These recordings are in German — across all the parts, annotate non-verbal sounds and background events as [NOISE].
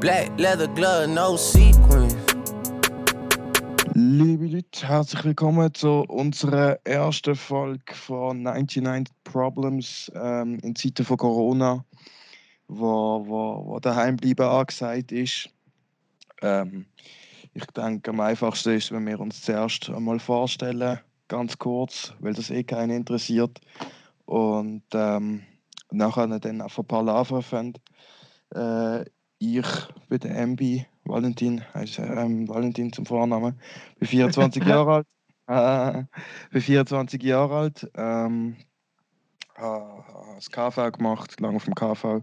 Black leather glove, no sequins. Liebe Leute, herzlich willkommen zu unserer ersten Folge von 99 Problems ähm, in Zeiten von Corona, wo, wo, wo daheim bleiben angesagt ist. Ähm, ich denke, am einfachsten ist, wenn wir uns zuerst einmal vorstellen, ganz kurz, weil das eh keinen interessiert. Und ähm, nachher dann einfach ein paar Larven finden. Äh, ich bin der MB, Valentin, heißt ähm, Valentin zum Vornamen, bin 24 Jahre [LAUGHS] alt. Äh, bin 24 Jahre alt. Ähm, habe das KV gemacht, lange auf dem KV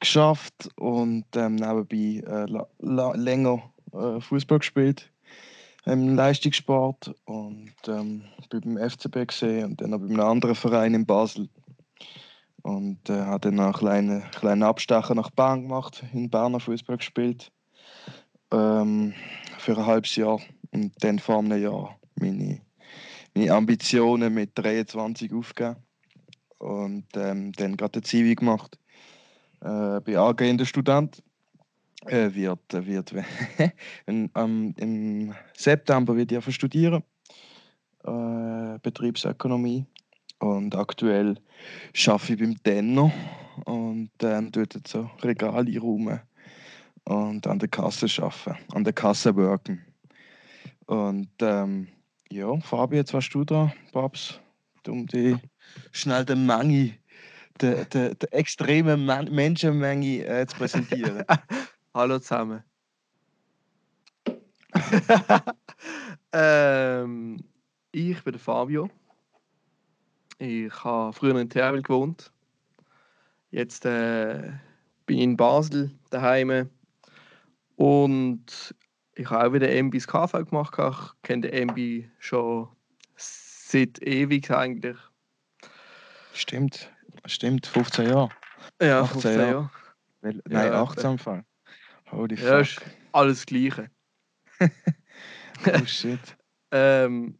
geschafft und ähm, nebenbei äh, länger äh, Fußball gespielt im Leistungssport und ähm, bin beim FCB gesehen und dann auch bei einem anderen Verein in Basel und äh, habe dann einen kleinen, kleinen Abstecher nach Bern gemacht, in Berner Fußball gespielt. Ähm, für ein halbes Jahr. Und dann vor einem Jahr meine, meine Ambitionen mit 23 aufgegeben. Und ähm, dann gerade eine Zivi gemacht. Äh, bin angehender Student. Äh, wird, wird [LAUGHS] in, ähm, Im September wird ich studieren. Äh, Betriebsökonomie. Und aktuell arbeite ich beim Tenno und ähm, dort so Regale einräumen und an der Kasse arbeiten, an der Kasse worken. Und ähm, ja, Fabi, jetzt warst du da, Babs, um die schnell die Menge, die, die, die extreme Man Menschenmenge äh, zu präsentieren. [LAUGHS] Hallo zusammen. [LAUGHS] ähm, ich bin der Fabio. Ich habe früher in Terwil gewohnt. Jetzt äh, bin ich in Basel daheim. Und ich habe auch wieder MBs KV gemacht. Ich kenne den MB schon seit ewig eigentlich. Stimmt, stimmt, 15 Jahre. Ja, 15 Jahre. Jahre. Weil, nein, ja, 18 Fall. Holy fuck. Ja, ist alles Gleiche. [LAUGHS] oh shit. [LAUGHS] ähm,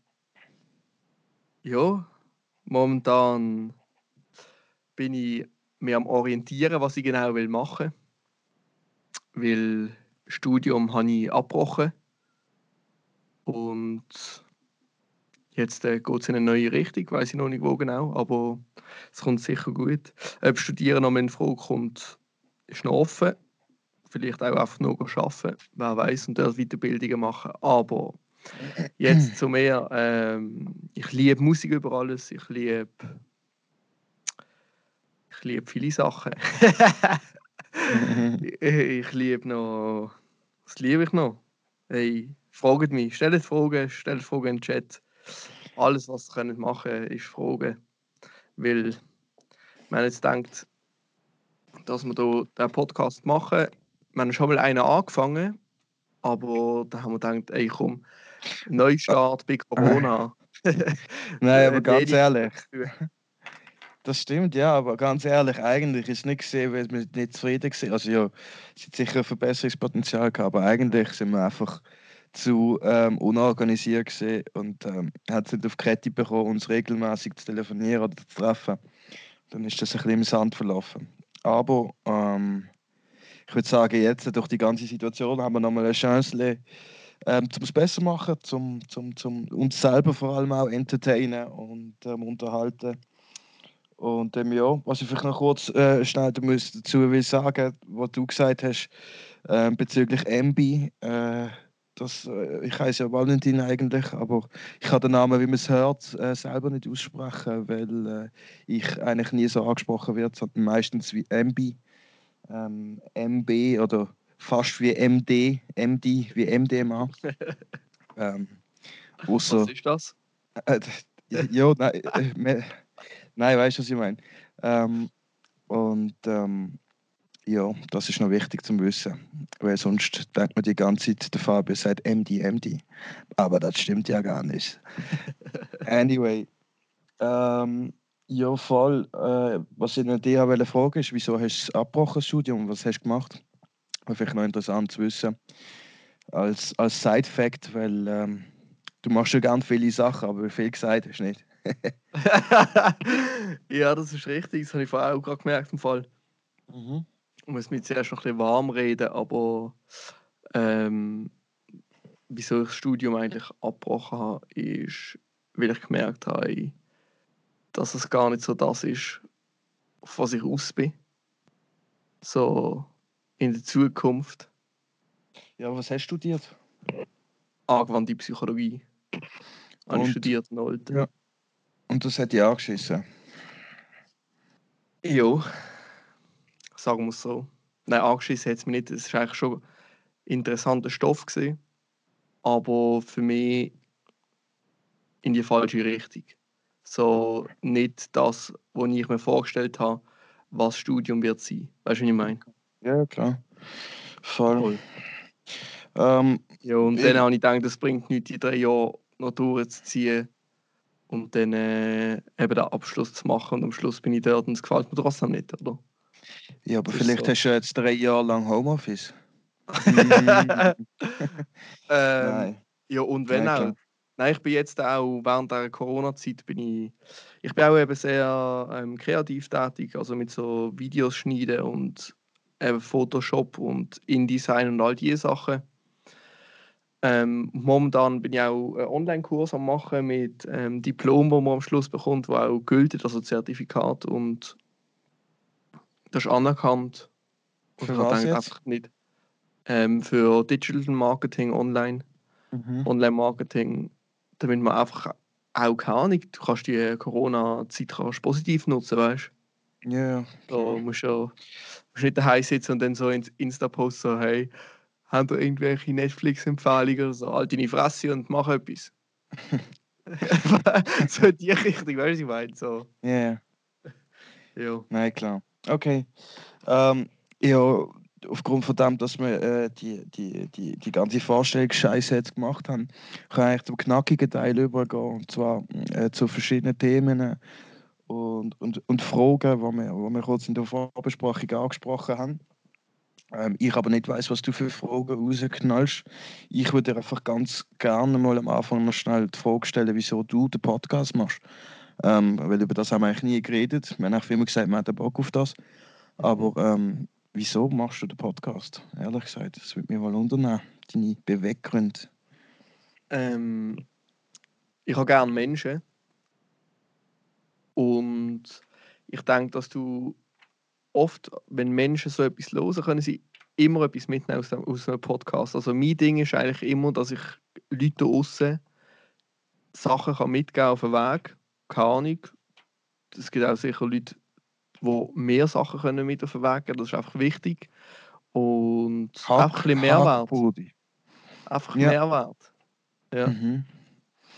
ja, Momentan bin ich mir am orientieren, was ich genau will machen will. Weil Studium habe ich abgebrochen und jetzt äh, geht es in eine neue Richtung, weiß ich noch nicht wo genau, aber es kommt sicher gut. Ob Studieren noch in Frage kommt, ist noch offen. Vielleicht auch einfach nur arbeiten, wer weiß, und dort Weiterbildungen machen. Aber Jetzt zu mir. Ähm, ich liebe Musik über alles. Ich liebe. Ich liebe viele Sachen. [LAUGHS] ich liebe noch. Was liebe ich noch? Hey, fragt mich. Stellt Fragen, stellt Fragen im Chat. Alles, was ihr machen könnt, ist Fragen. Weil man jetzt denkt, dass wir hier diesen Podcast machen. Wir haben schon mal einen angefangen, aber da haben wir gedacht, ey komm, Neustart bei [LAUGHS] Corona. [LAUGHS] Nein, aber ganz ehrlich. [LAUGHS] Das stimmt, ja, aber ganz ehrlich, eigentlich ist es nicht gesehen, weil wir nicht zufrieden waren. Also ja, es hat sicher ein Verbesserungspotenzial gehabt, aber eigentlich sind wir einfach zu ähm, unorganisiert gesehen und ähm, hat es nicht auf die Kette bekommen, uns regelmäßig zu telefonieren oder zu treffen. Dann ist das ein bisschen im Sand verlaufen. Aber ähm, ich würde sagen, jetzt durch die ganze Situation haben wir nochmal eine Chance, ähm, es besser machen, zum, zum, zum uns selber vor allem auch entertainen und ähm, unterhalten. Und ähm, ja, was ich vielleicht noch kurz äh, schnell dazu will sagen, was du gesagt hast äh, bezüglich MB. Äh, das, äh, ich heiße ja Valentin eigentlich, aber ich kann den Namen, wie man es hört, äh, selber nicht aussprechen, weil äh, ich eigentlich nie so angesprochen werde, sondern meistens wie MB, ähm, MB oder fast wie MD, MD, wie MDMA. [LAUGHS] ähm, was ist das? Äh, ja, nein, äh, nein, weißt du, was ich meine? Ähm, und ähm, ja, das ist noch wichtig zu wissen, weil sonst denkt man die ganze Zeit, der Fabio sagt MD, MD. Aber das stimmt ja gar nicht. [LAUGHS] anyway, ähm, ja, voll. Äh, was ich noch dir fragen ist, wieso hast du das abgebrochen, Studium? Was hast du gemacht? Vielleicht noch interessant zu wissen. Als, als Side-Fact, weil ähm, du machst schon ganz viele Sachen, aber viel gesagt hast du nicht. [LAUGHS] ja, das ist richtig. Das habe ich vorher auch gerade gemerkt im Fall. Mhm. muss mich zuerst noch ein bisschen warm reden, aber ähm, wieso ich das Studium eigentlich abgebrochen habe, ist, weil ich gemerkt habe, dass es gar nicht so das ist, auf was ich aus bin. So in der Zukunft. Ja, was hast du studiert? Angewandte Psychologie. Habe ich studiert, Nolte. Ja. Und das hat dich angeschissen. Ja, sagen wir es so. Nein, angeschissen hat es mich nicht. Es war eigentlich schon interessanter Stoff. Gewesen, aber für mich in die falsche Richtung. So nicht das, was ich mir vorgestellt habe, was Studium wird sein. Weißt du, was ich meine? Ja, klar. Voll. Voll. Ähm, Ja, und Ich- dann habe ich gedacht, das bringt nichts, die drei Jahre noch durchzuziehen und dann äh, eben den Abschluss zu machen. Und am Schluss bin ich dort und es gefällt mir trotzdem nicht, oder? ja, aber Das vielleicht so. hast du jetzt drei Jahre lang Homeoffice. [LAUGHS] Ähm, [LAUGHS] Nein. Ja, und wenn Nein, auch. Nein, ich bin jetzt auch während der Corona-Zeit bin ich, ich bin auch eben sehr ähm, kreativ tätig, also mit so Videos schneiden und eben Photoshop und InDesign und all diese Sachen. Ähm, momentan bin ich auch einen Online-Kurs am machen mit ähm, Diplom, wo man am Schluss bekommt, wo auch gilt, also Zertifikat und das ist anerkannt. Und Für was jetzt? einfach nicht. Ähm, für Digital Marketing online. Mhm. Online-Marketing, damit man einfach auch keine Ahnung, du kannst die Corona-Zeit positiv nutzen, weißt Ja, ja. du? So, klar. musst ja musst nicht daheim sitzen und dann so ins Insta-Post so, hey, haben ihr irgendwelche Netflix-Empfehlungen oder so, halt deine Fresse und mach etwas. [LAUGHS] [LAUGHS] so in die Richtung, weißt du, ich meine? So, Ja, ja. [LAUGHS] ja. Nein, klar. Okay. Ähm, ja, aufgrund von dem, dass wir äh, die, die, die, die ganze Vorstellungsscheiße jetzt gemacht haben, kann ich eigentlich zum knackigen Teil übergehen. Und zwar äh, zu verschiedenen Themen und, und, und Fragen, die wir, die wir kurz in der Vorbesprechung angesprochen haben. Ähm, ich aber nicht weiß, was du für Fragen rausknallst. Ich würde dir einfach ganz gerne mal am Anfang mal schnell die Frage stellen, wieso du den Podcast machst. Ähm, weil über das haben wir eigentlich nie geredet. Wir haben eigentlich immer gesagt, wir hätten Bock auf das. Aber ähm, wieso machst du den Podcast? Ehrlich gesagt, das würde mich mal unternehmen. Deine Beweggründe. Ähm, ich habe gerne Menschen. Und ich denke, dass du oft, wenn Menschen so etwas hören, können sie immer etwas mitnehmen aus, dem, aus einem Podcast. Also mein Ding ist eigentlich immer, dass ich Leute aussen Sachen kann mitgeben auf den Weg. Keine Ahnung. Es gibt auch sicher Leute, die mehr Sachen können mit auf den Weg geben. Das ist einfach wichtig. Und einfach ein bisschen Mehrwert. Hackbrudi. Einfach Ja. Mehrwert. Ja. Mhm.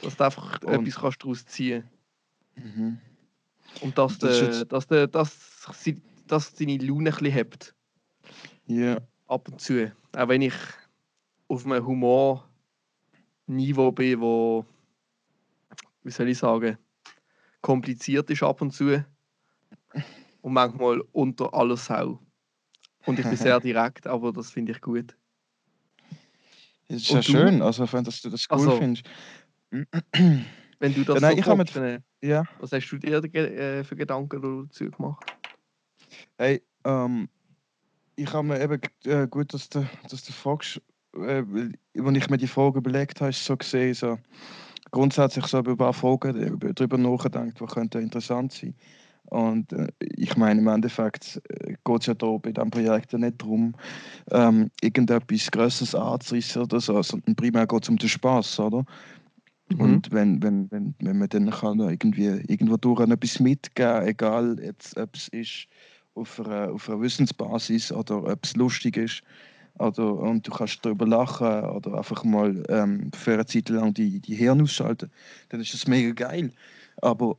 Dass du einfach Und- etwas kannst daraus ziehen Mhm. Und dass, Das jetzt- dass, der, dass, sie- dass deine Laune ein bisschen hebt. Ja. Ab und zu. Auch wenn ich auf einem Humorniveau bin, wo, wie soll ich sagen, kompliziert ist ab und zu. Und manchmal unter aller Sau. Und ich bin sehr [LAUGHS] direkt, aber das finde ich gut. Das ist Und ja du? schön, also wenn dass du das cool Also, findest. Wenn du das Ja, nein, so ich guckst, dann, Ja. was hast du dir äh, für Gedanken dazu gemacht? Hey, ähm, ich habe mir eben äh, gut, dass du, dass du fragst, äh, als ich mir die Frage überlegt habe, ist so gesehen, so grundsätzlich so über ein paar Fragen äh, darüber nachgedacht, die könnten interessant sein. Und äh, ich meine, im Endeffekt äh, geht es ja da bei diesem Projekt ja nicht darum, ähm, irgendetwas Größeres anzureissen oder so, sondern primär geht es um den Spaß, oder? Mhm. Und wenn, wenn, wenn, wenn man dann kann irgendwie irgendwo durch etwas mitgeben egal jetzt, ob es ist auf einer, auf einer Wissensbasis oder ob es lustig ist oder, und du kannst darüber lachen oder einfach mal ähm, für eine Zeit lang die, die Hirn ausschalten, dann ist das mega geil. Aber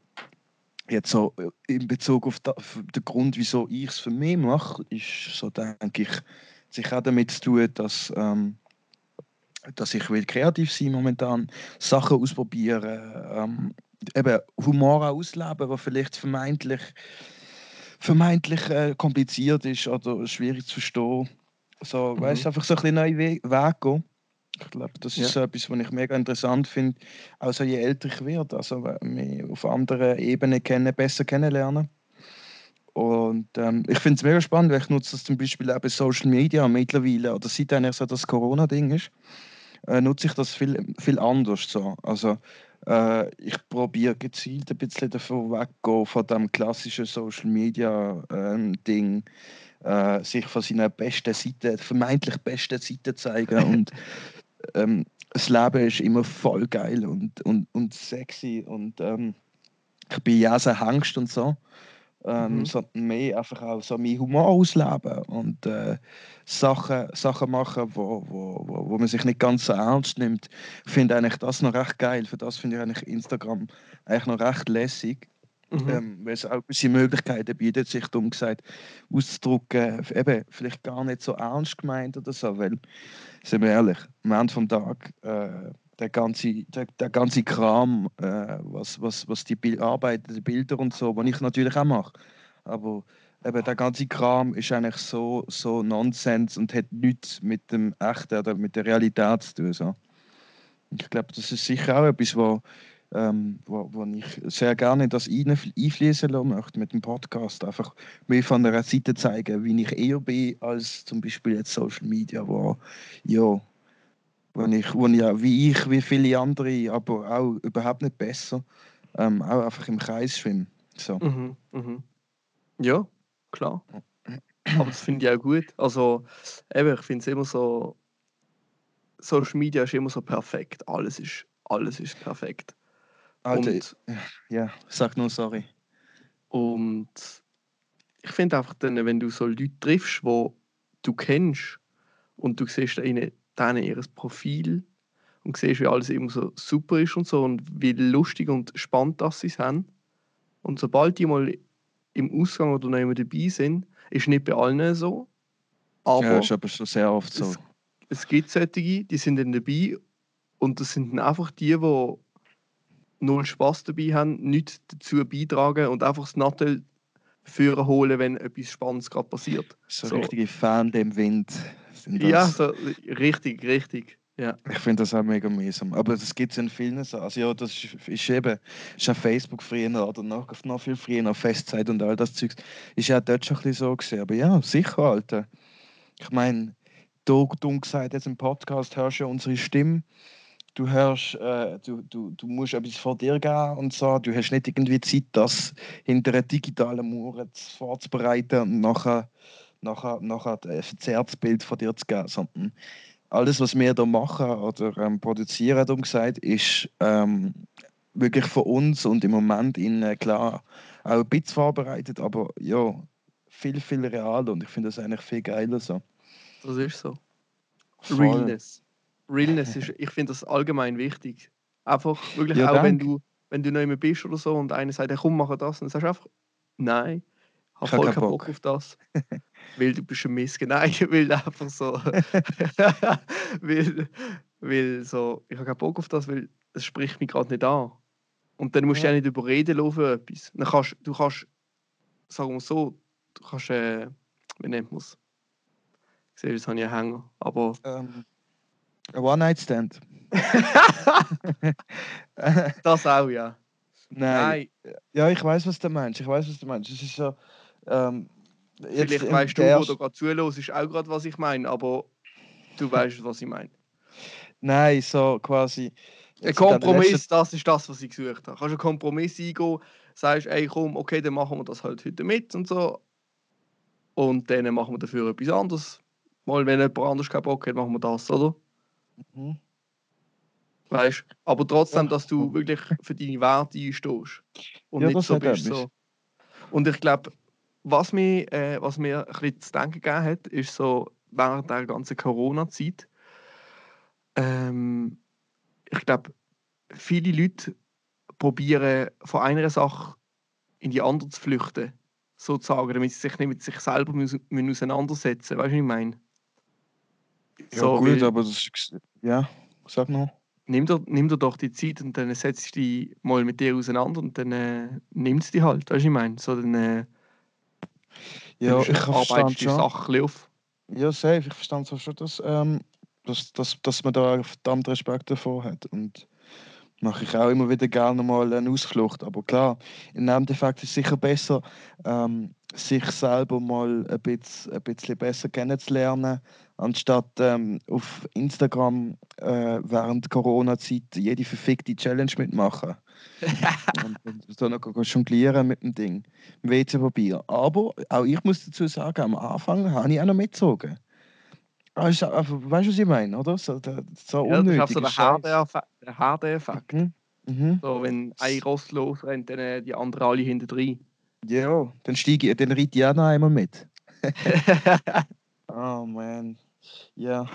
jetzt so äh, in Bezug auf da, den Grund, wieso ich es für mich mache, ist so, denke ich, sich auch damit zu tun, dass, ähm, dass ich will kreativ sein momentan, Sachen ausprobieren, ähm, eben Humor ausleben, was vielleicht vermeintlich, vermeintlich äh, kompliziert ist oder schwierig zu verstehen. So, Mhm. weißt, einfach so ein bisschen neue We Weg gehen. Ich glaube, das ist Ja. so etwas, was ich mega interessant finde, also je älter ich werde, also mich auf anderen Ebenen kennen, besser kennenlernen. Und ähm, ich finde es mega spannend, weil ich nutze das zum Beispiel auch bei Social Media mittlerweile, oder seit eigentlich so das Corona-Ding ist, äh, nutze ich das viel, viel anders. So. Also, äh, ich probiere gezielt ein bisschen davon weggehen, von dem klassischen Social Media-Ding, ähm, äh, sich von seiner besten Seite, vermeintlich besten Seite zeigen. [LAUGHS] und ähm, das Leben ist immer voll geil und, und, und sexy. Und ähm, ich bin ja sehr Angst und so ähm, mhm. sondern mehr einfach auch so meinen Humor ausleben und äh, Sachen, Sachen machen, wo, wo, wo, wo man sich nicht ganz so ernst nimmt. Ich finde eigentlich das noch recht geil. Für das finde ich eigentlich Instagram eigentlich noch recht lässig. Mhm. Ähm, weil es auch gewisse Möglichkeiten bietet, sich dumm gesagt auszudrücken, eben vielleicht gar nicht so ernst gemeint oder so, weil, sind wir ehrlich, am Ende vom Tag äh, der ganze, der, der ganze Kram, äh, was, was, was die Bil Arbeit, die Bilder und so, was ich natürlich auch mache. Aber eben, der ganze Kram ist eigentlich so, so Nonsens und hat nichts mit dem Echten oder mit der Realität zu tun. So. Ich glaube, das ist sicher auch etwas, wo, ähm, wo, wo ich sehr gerne das einfließen lassen möchte mit dem Podcast. Einfach mehr von der Seite zeigen, wie ich eher bin, als zum Beispiel jetzt Social Media, wo ja, wo ich, wo ja wie ich, wie viele andere, aber auch überhaupt nicht besser, ähm, auch einfach im Kreis schwimmen. So. Mhm, mhm. Ja, klar. Aber das finde ich auch gut. Also, eben, ich finde es immer so, Social Media ist immer so perfekt. Alles ist, alles ist perfekt. Alter, und, ja, sag nur sorry. Und ich finde einfach, dann, wenn du so Leute triffst, die du kennst und du siehst ihnen denen ihr Profil und siehst, wie alles immer so super ist und so und wie lustig und spannend das sie haben. Und sobald die mal im Ausgang oder noch dabei sind, ist nicht bei allen so. Aber ja, ist aber schon sehr oft so. Es, es gibt solche, die sind dann dabei und das sind dann einfach die, die null Spaß dabei haben, nichts dazu beitragen und einfach das Nattel führen holen, wenn etwas Spannendes gerade passiert. So, so. richtige Fan dem Wind. Ja, so, richtig, richtig. Ja. Ich finde das auch mega mühsam. Aber das gibt es in vielen Sachen. Also ja, das ist, ist eben, ist auf Facebook früher oder noch, noch viel früher, noch Festzeit und all das Zeugs. Ist ja dort schon ein bisschen so gesehen. Aber ja, sicher, Alter. Ich meine, du, dumm gesagt, jetzt im Podcast hörst du ja unsere Stimme. Du hörst, äh, du, du, du musst etwas vor dir gehen und so. Du hast nicht irgendwie Zeit, das hinter einer digitalen Mauer vorzubereiten und nachher nachher, nachher ein verzerrtes Bild von dir zu geben, sondern alles, was wir hier machen oder ähm, produzieren, um gesagt, ist ähm, wirklich von uns und im Moment in, äh, klar auch ein bisschen vorbereitet, aber ja, viel, viel real und ich finde das eigentlich viel geiler so. Das ist so. Voll. Realness. Realness ist, ich finde das allgemein wichtig. Einfach wirklich ja, auch, danke. wenn du, wenn du neu bist oder so und einer sagt, hey, komm, mach das, und dann sagst du einfach, nein, habe voll keinen Bock. Bock auf das. [LAUGHS] weil du bist ein Missgen. Nein, [LAUGHS] weil einfach so. [LAUGHS] weil, weil so, ich habe keinen Bock auf das, weil es spricht mich gerade nicht an. Und dann musst ja. du ja nicht überreden für etwas. Dann kannst, du kannst, sagen wir so, du kannst, äh, wie nennt man es? Ich sehe, jetzt habe ich einen Hänger, aber... Um, ähm, One-Night-Stand. [LAUGHS] das auch, ja. Nein. Nein. Ja, ich weiß, was du meinst. Ich weiß, was du meinst. Es ist so, ähm, Vielleicht weißt du, wo du gerade zuhörst, ist auch gerade, was ich meine, aber du [LAUGHS] weißt, was ich meine. Nein, so quasi. Ein Kompromiss, letzten... das ist das, was ich gesucht habe. Kannst du einen Kompromiss eingehen, sagst, ey, komm, okay, dann machen wir das halt heute mit und so. Und dann machen wir dafür etwas anderes. Mal, wenn jemand anders keinen Bock hat, machen wir das, oder? Mhm. Weißt aber trotzdem, dass du wirklich für deine Werte einstehst. Und ja, nicht so bist so. Und ich glaube, was mir, äh, was mir ein bisschen zu denken gegeben hat, ist so während der ganzen Corona-Zeit, ähm, ich glaube, viele Leute probieren von einer Sache in die andere zu flüchten, sozusagen, damit sie sich nicht mit sich selber müssen, müssen auseinandersetzen. Weißt du, was ich meine? Ja, gut, weil, aber das ist. Ja, sag noch. Nimm dir, nimm dir doch die Zeit und dann setzt du dich mal mit dir auseinander und dann äh, nimmst du die halt. Weißt du, was ich meine? So, dann, äh, ja, ich verstand schon. Sachen auf. Ja, safe. Ich verstand so schon, dass, ähm, dass, dass, dass man da verdammt Respekt davor hat. Und mache ich auch immer wieder gerne mal eine Ausflucht. Aber klar, im Endeffekt ist es sicher besser, ähm, sich selber mal ein bisschen, ein bisschen besser kennenzulernen, anstatt ähm, auf Instagram äh, während Corona-Zeit jede verfickte Challenge mitmachen. [LAUGHS] und, und so noch jonglieren mit dem Ding, mit WC-Papier. Aber auch ich muss dazu sagen, am Anfang habe ich auch noch mitgezogen. Ah, weißt du, was ich meine, oder? So, so Ja, das ist auch unnötiger so der. HD-Effekt. Mhm. Mhm. So, wenn ein Ross losrennt, dann äh, die anderen alle hinter drin. Ja, dann steige ich, dann reite ich auch noch einmal mit. Oh [LAUGHS] man, ja.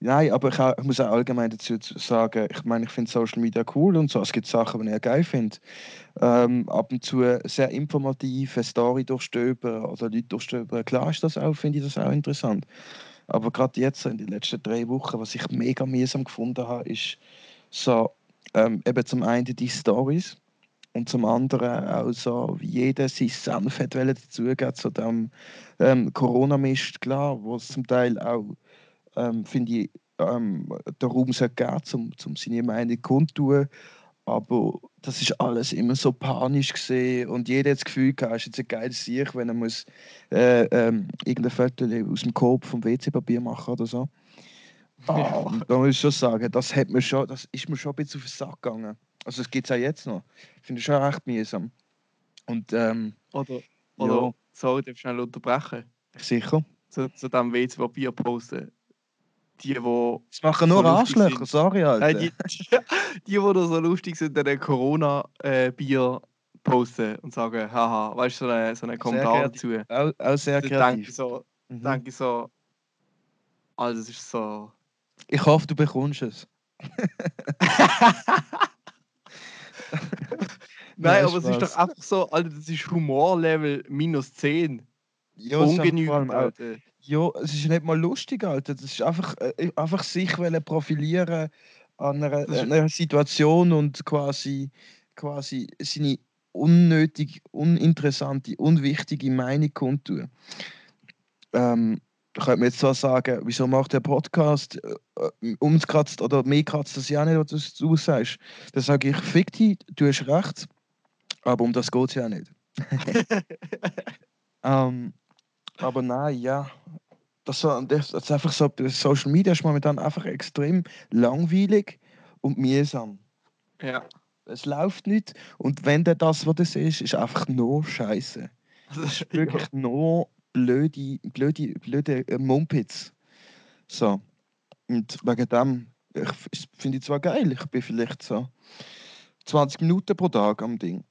Nein, aber ich, auch- ich muss auch allgemein dazu zu sagen, ich meine, ich finde Social Media cool und so. Es gibt Sachen, die ich geil finde. Ähm, ab und zu sehr informativ, eine Story durchstöbern oder Leute durchstöbern. Klar ist das auch, finde ich das auch interessant. Aber gerade jetzt, in den letzten drei Wochen, was ich mega mühsam gefunden habe, ist so, ähm, eben zum einen die Stories und zum anderen auch so, wie jeder sein Senf hat dazugeben zu dem ähm, Corona-Mist, klar, wo es zum Teil auch, ähm, finde ich, ähm, der Raum geben, um, um seine Meinung kundtun. Aber das ist alles immer so panisch gesehen und jeder hat das Gefühl gehabt, es ist jetzt ein geiles Sieg, wenn er muss äh, ähm, irgendein Foto aus dem Korb vom WC-Papier machen oder so. Ah, da muss ich schon sagen, das, hat mir schon, das ist mir schon ein bisschen auf den Sack gegangen. Also das gibt es auch jetzt noch. Finde ich schon recht mühsam. Und ähm, Oder, Ja. oder sorry, darf ich schnell unterbrechen. sicher. Zu, zu dem WC-Papier posten. Die, wo. Das machen nur So Arschlöcher, sorry, Alter. Nein, die, die, [LAUGHS] die, wo da so lustig sind, dann Corona-Bier posten und sagen, haha, weißt du, so einen so einen Kommentar kreativ. dazu. Auch, auch sehr Dann denke ich kreativ. so, Mhm. denke ich so, also das ist so. Ich hoffe, du bekommst es. [LAUGHS] [LAUGHS] [LAUGHS] Nein, Ja, aber es ist doch einfach so, Alter, das ist Humorlevel minus 10. Ja, Ungenügend, Alter. Ja, es ist nicht mal lustig, Alter. Das ist einfach, äh, einfach sich profilieren an einer, einer Situation und quasi, quasi seine unnötig, uninteressante, unwichtige Meinung kundtun. Ähm, könnte man jetzt zwar sagen, wieso macht der Podcast äh, äh, ums kratzt oder mir kratzt das ja nicht, was du sagst. Dann sage ich, fick dich, du hast recht, aber um das geht es ja nicht. [LAUGHS] ähm, aber nein, ja. Das, so- das, das ist einfach so, Social Media ist momentan einfach extrem langweilig und mühsam. ja. Es läuft nicht und wenn dann das, was das ist, ist einfach nur Scheiße. Das ist wirklich nur blöde, blöde, blöde äh, Mumpitz. So. Und wegen dem, ich finde ich zwar geil, ich bin vielleicht so 20 Minuten pro Tag am Ding.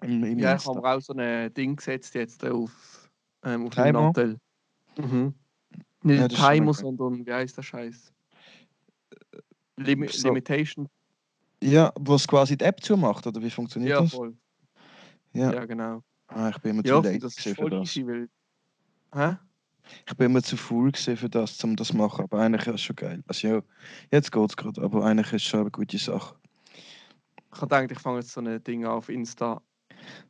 Im, im Ja, ich habe auch so ein Ding gesetzt jetzt auf, ähm, auf den? Nattel. Mhm. Nicht Ja, Timer, sondern wie heißt der Scheiß? Limi so. Limitation. Ja, wo es quasi die App zumacht, oder wie funktioniert Ja, das? voll. Ja. Ja, genau. Ah, ich bin immer Ja, zu late das ist voll das. easy, weil. Hä? Ich bin immer zu faul für das, um das zu machen. Aber eigentlich ist es schon geil. Also ja, jetzt geht es gerade, aber eigentlich ist es schon eine gute Sache. Ich habe gedacht, ich fange jetzt so ein Ding auf Insta.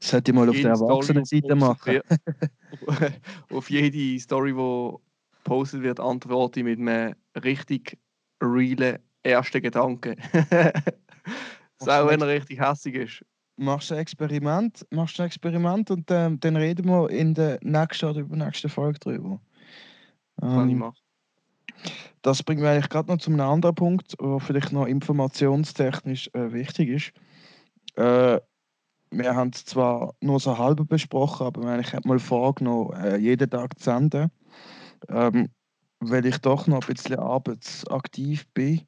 Das hätte ich mal auf der Erwachsenenseite machen. [LAUGHS] [LAUGHS] auf jede Story, die gepostet wird, antworte ich mit einem richtig realen ersten Gedanken. [LAUGHS] auch wenn er richtig hässig ist. Machst ein Experiment, machst ein Experiment und ähm, dann reden wir in der nächsten oder übernächsten Folge drüber. Kann ich Ähm, machen. das bringt mich eigentlich gerade noch zu einem anderen Punkt, der vielleicht noch informationstechnisch äh, wichtig ist. Äh, wir haben es zwar nur so halb besprochen, aber ich habe mal vorgenommen, äh, jeden Tag zu senden. Ähm, weil ich doch noch ein bisschen arbeitsaktiv bin,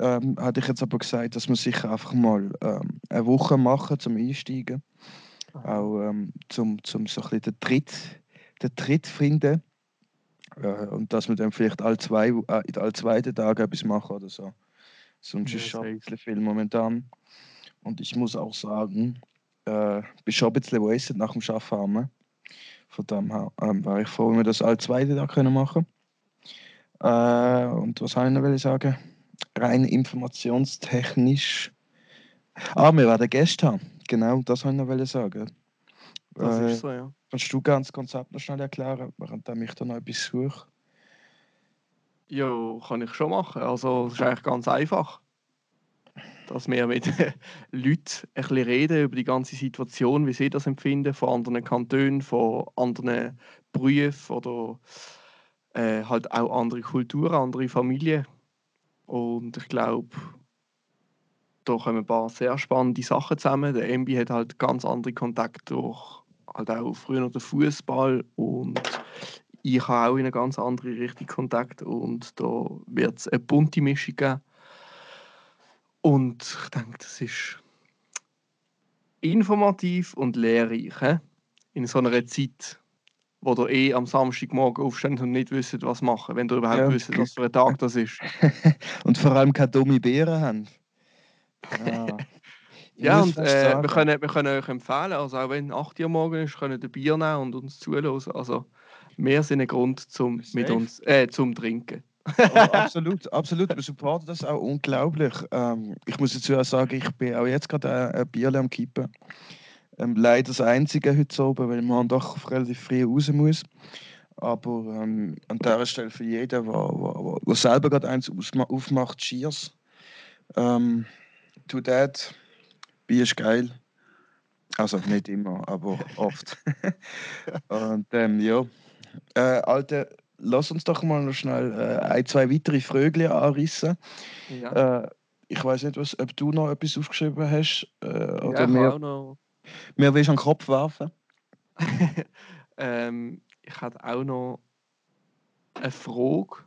ähm, hatte ich jetzt aber gesagt, dass wir sicher einfach mal ähm, eine Woche machen zum Einsteigen. Auch ähm, zum, zum so ein bisschen den Tritt, den Tritt finden. Äh, und dass wir dann vielleicht alle zwei, äh, alle zweiten Tage etwas machen oder so. Sonst Ja, ist schon ein bisschen viel momentan. Und ich muss auch sagen, äh, bin schon ein bisschen wasted nach dem Arbeiten. haben. Von dem her ähm, wäre ich froh, wenn wir das alle zweite Tag können machen äh, Und was habe ich noch sagen? Rein informationstechnisch. Ah, wir werden Gäste haben. Genau, das habe ich noch sagen. Das Äh, ist so, ja. Kannst du ganz das Konzept noch schnell erklären, während ich da noch etwas suche? Ja, kann ich schon machen. Also, das ist eigentlich ganz einfach. dass wir mit [LAUGHS] Leuten ein bisschen reden über die ganze Situation, wie sie das empfinden, von anderen Kantonen, von anderen Berufen oder äh, halt auch andere Kulturen, andere Familien. Und ich glaube, da kommen ein paar sehr spannende Sachen zusammen. Der MB hat halt ganz andere Kontakte durch halt auch früher noch den Fußball und ich habe auch in eine ganz andere Richtung Kontakt und da wird es eine bunte Mischung geben. Und ich denke, das ist informativ und lehrreich he? in so einer Zeit, wo ihr eh am Samstagmorgen aufsteht und nicht wisst, was machen, wenn ihr überhaupt Ja, wisst, was für ein Tag das ist. [LAUGHS] Und vor allem keine dumme Beeren haben. Ja, Ich Ja, muss und fast äh, wir, können, wir können euch empfehlen, also auch wenn 8 Uhr morgen ist, könnt ihr Bier nehmen und uns zuhören. Also wir sind ein Grund zum, mit uns, äh, zum Trinken. Aber [LAUGHS] absolut, absolut. Wir supporten das auch unglaublich. Ähm, ich muss dazu auch sagen, ich bin auch jetzt gerade ein, ein Bier am Kippen. Ähm, leider das einzige heute oben, weil man doch relativ früh raus muss. Aber ähm, an dieser Stelle für jeden, der, der, der selber gerade eins aufmacht, Cheers. Ähm, to that. Bier ist geil. Also nicht immer, aber oft. [LAUGHS] Und ähm, ja. Äh, Alter, lass uns doch mal noch schnell äh, ein, zwei weitere Frögli anrissen. Ja, Äh, ich weiß nicht, was, ob du noch etwas aufgeschrieben hast äh, ja oder ich mir, mir willst du an den Kopf werfen. [LAUGHS] ähm, ich hatte auch noch eine Frage.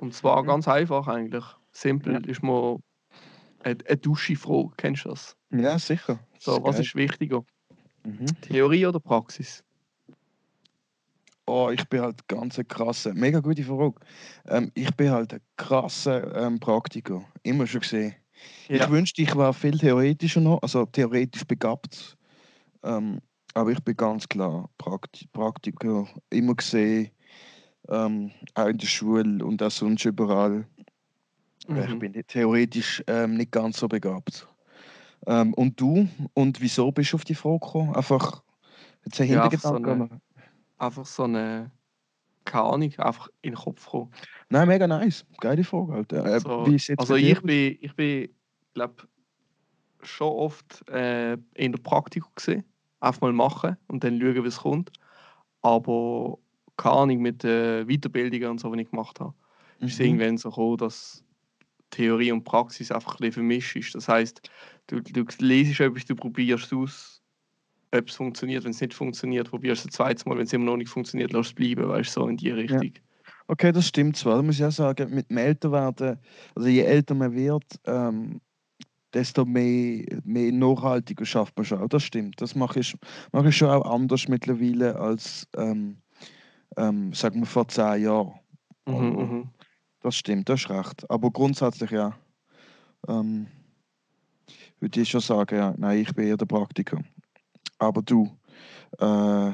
Und zwar Mhm. ganz einfach eigentlich. Simpel Ja. ist mal eine, eine Dusche-Frage. Kennst du das? Ja, sicher. So, was geil. ist wichtiger? Mhm. Theorie oder Praxis? Oh, ich bin halt ganz ein krasser, mega gute Frage. Ähm, ich bin halt ein krasser ähm, Praktiker, immer schon gesehen. Ich Ja. wünschte, ich war viel theoretischer noch, also theoretisch begabt. Ähm, aber ich bin ganz klar Prakti Praktiker, immer gesehen, ähm, auch in der Schule und auch sonst überall. Äh, Ich Mhm. bin nicht- theoretisch ähm, nicht ganz so begabt. Ähm, und du? Und wieso bist du auf die Frage gekommen? Einfach jetzt ein Ja, einfach so eine- Einfach so eine, keine Ahnung, einfach in den Kopf kommen. Nein, mega nice. Geile Frage, Alter. Äh, So, wie ist jetzt also dir ich bin, ich bin, glaube schon oft äh, in der Praktikum gesehen, einfach mal machen und dann schauen, wie es kommt. Aber keine Ahnung mit den Weiterbildungen und so, die ich gemacht habe, ist Mhm. irgendwann so gekommen, dass Theorie und Praxis einfach ein bisschen vermischt ist. Das heißt, du, du lesest etwas, du probierst es aus, ob es funktioniert. Wenn es nicht funktioniert, probierst du es ein zweites Mal. Wenn es immer noch nicht funktioniert, lass es bleiben, weißt du, so in die Richtung. Okay, das stimmt zwar. Da muss ich auch sagen, mit dem Älterwerden, also je älter man wird, ähm, desto mehr, mehr nachhaltiger schafft man schon. Das stimmt. Das mache ich, mache ich schon auch anders mittlerweile als, ähm, ähm, sagen wir, vor zehn Jahren. Mhm, Aber mhm. das stimmt, das ist recht. Aber grundsätzlich ja. Ähm, würde ich schon sagen, ja, nein, ich bin eher der Praktiker. Aber du, äh,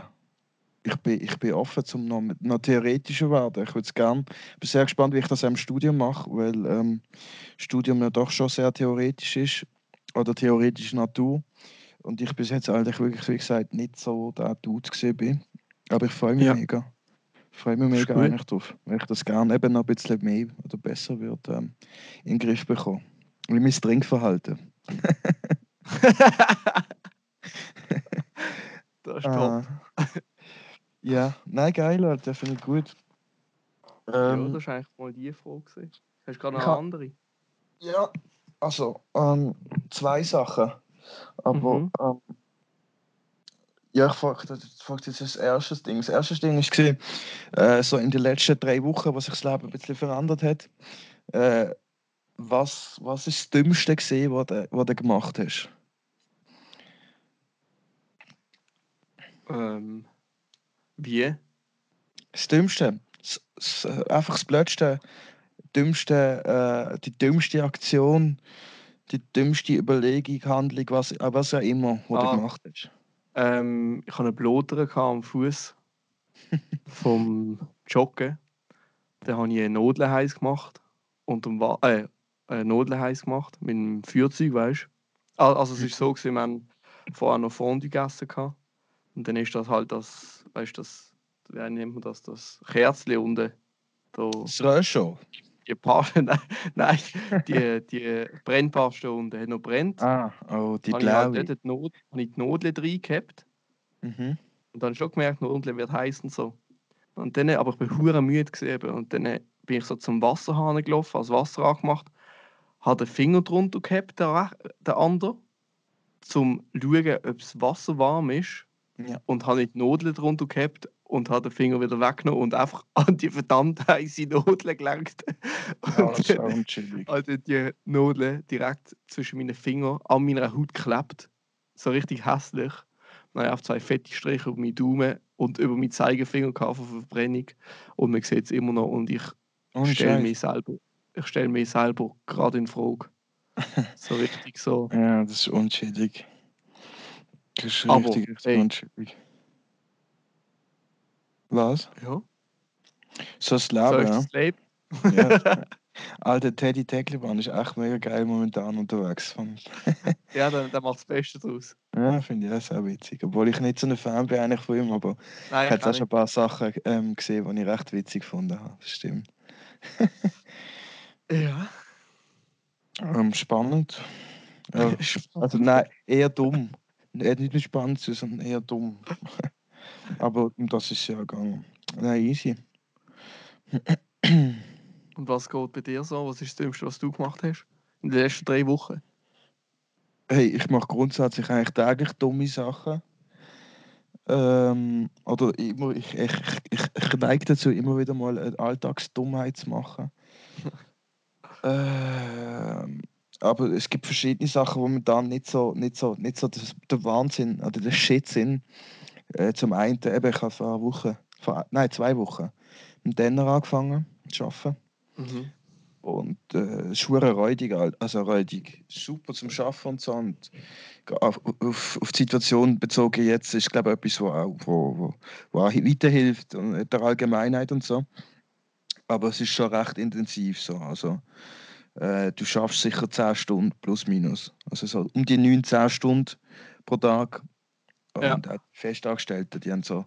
ich, bin, ich bin offen zum noch, noch theoretischer werden. Ich würde es gerne. bin sehr gespannt, wie ich das im Studium mache, weil ähm, Studium ja doch schon sehr theoretisch ist oder theoretische Natur. Und ich bis jetzt eigentlich wirklich, wie gesagt, nicht so der Dude gesehen bin. Aber ich freue mich Ja. mega. Ich freue mich mega gut. eigentlich drauf, weil ich das gerne eben noch ein bisschen mehr oder besser wird ähm, in den Griff bekommen. Wie mein Trinkverhalten. [LAUGHS] das ist top. Ah. ja, nein, geil, Leute, finde ich gut. Ja, Ähm, das war eigentlich mal die Frage. gewesen. Hast du gerade noch eine andere? Ja, also ähm, zwei Sachen. Aber Mhm. ähm, ja, ich frage jetzt das erste Ding. Das erste Ding ist gesehen, äh, so in den letzten drei Wochen, wo sich das Leben ein bisschen verändert hat. Äh, was, was ist das Dümmste gesehen, was du, was du gemacht hast? Ähm, wie? Das Dümmste, das, das, einfach das Blödste, dümmste, äh, die dümmste Aktion, die dümmste Überlegung, Handlung, was, äh, was auch immer, was Ah. du gemacht hast. Ähm, ich hatte einen gehabt am Fuß [LAUGHS] vom Joggen. Dann habe ich eine Nudel heiß gemacht. Und um äh, eine Nudel heiß gemacht mit einem Feuerzeug, weißt du? Also, es war so, gewesen, wir haben vorher noch Fondue gegessen. Gehabt. Und dann ist das halt das, weißt du, das, wie nennt man das, das Kerzchen unten. Da, Das Röschel. die paar, [LAUGHS] nein, nein, die, die Brennpaste unten hat noch brennt. Ah, oh, die habe ich halt blaue. dort die, Not, habe ich die Nadel reingehabt Mhm. und dann schon gemerkt, die Nadel wird heiß und so. Und dann, aber ich bin hure müde gewesen, eben. und dann bin ich so zum Wasserhahn gelaufen, als Wasser angemacht, habe den Finger drunter gehabt, der, der andere, zum schauen, ob das Wasser warm ist Ja. und habe nicht die Nadel drunter gehabt und habe den Finger wieder weggenommen und einfach [LAUGHS] an die verdammt heiße Nadel gelenkt. Ah, das ist unchillig. also die Nadel direkt zwischen meinen Fingern an meiner Haut geklebt. So richtig hässlich. Dann habe ich zwei fette Striche über meinen Daumen und über meinen Zeigefinger gehabt von Verbrennung. Und man sieht es immer noch und ich stelle mich selber, ich stelle mich selber gerade in Frage. [LAUGHS] So richtig so. Ja, das ist unschädlich. Das ist ey. unschädlich. Was? Ja, So ist ja. Leben. ja. [LAUGHS] Alter, Teddy Teckleban ist echt mega geil momentan unterwegs. [LAUGHS] Ja, dann, dann macht das Beste draus. Ja, finde ich auch sehr witzig. Obwohl ich nicht so ein Fan bin eigentlich von ihm, aber Nein, ich habe auch schon ein paar Sachen ähm, gesehen, die ich recht witzig gefunden habe. Das stimmt. Ja. Ähm, spannend. Ja, [LAUGHS] also nein, eher dumm. Eher nicht mehr spannend, sondern eher dumm. [LAUGHS] aber um das ist ja gegangen. Nein, easy. Und was geht bei dir so? Was ist das Dümmste, was du gemacht hast? In den letzten drei Wochen? Hey, ich mache grundsätzlich eigentlich täglich dumme Sachen. Ähm, oder immer, ich, ich, ich, ich neige dazu, immer wieder mal eine Alltagsdummheit zu machen. [LAUGHS] ähm, aber es gibt verschiedene Sachen, wo man dann nicht so, nicht so, nicht so das, der Wahnsinn oder der Shit sind. Äh, zum einen, eben, ich habe vor einer Woche, vor, nein, zwei Wochen, mit Denner angefangen zu arbeiten. Mhm. Und äh, es hure räudig, also räudig. Super zum Schaffen und so. Und auf, auf, auf die Situation bezogen jetzt ist, glaube ich, etwas, wo auch, wo, wo, wo auch weiterhilft und der Allgemeinheit und so. Aber es ist schon recht intensiv so. Also, äh, du schaffst sicher 10 Stunden plus minus. Also so um die 9, 10 Stunden pro Tag. Ja. Und auch die Festangestellten, die haben so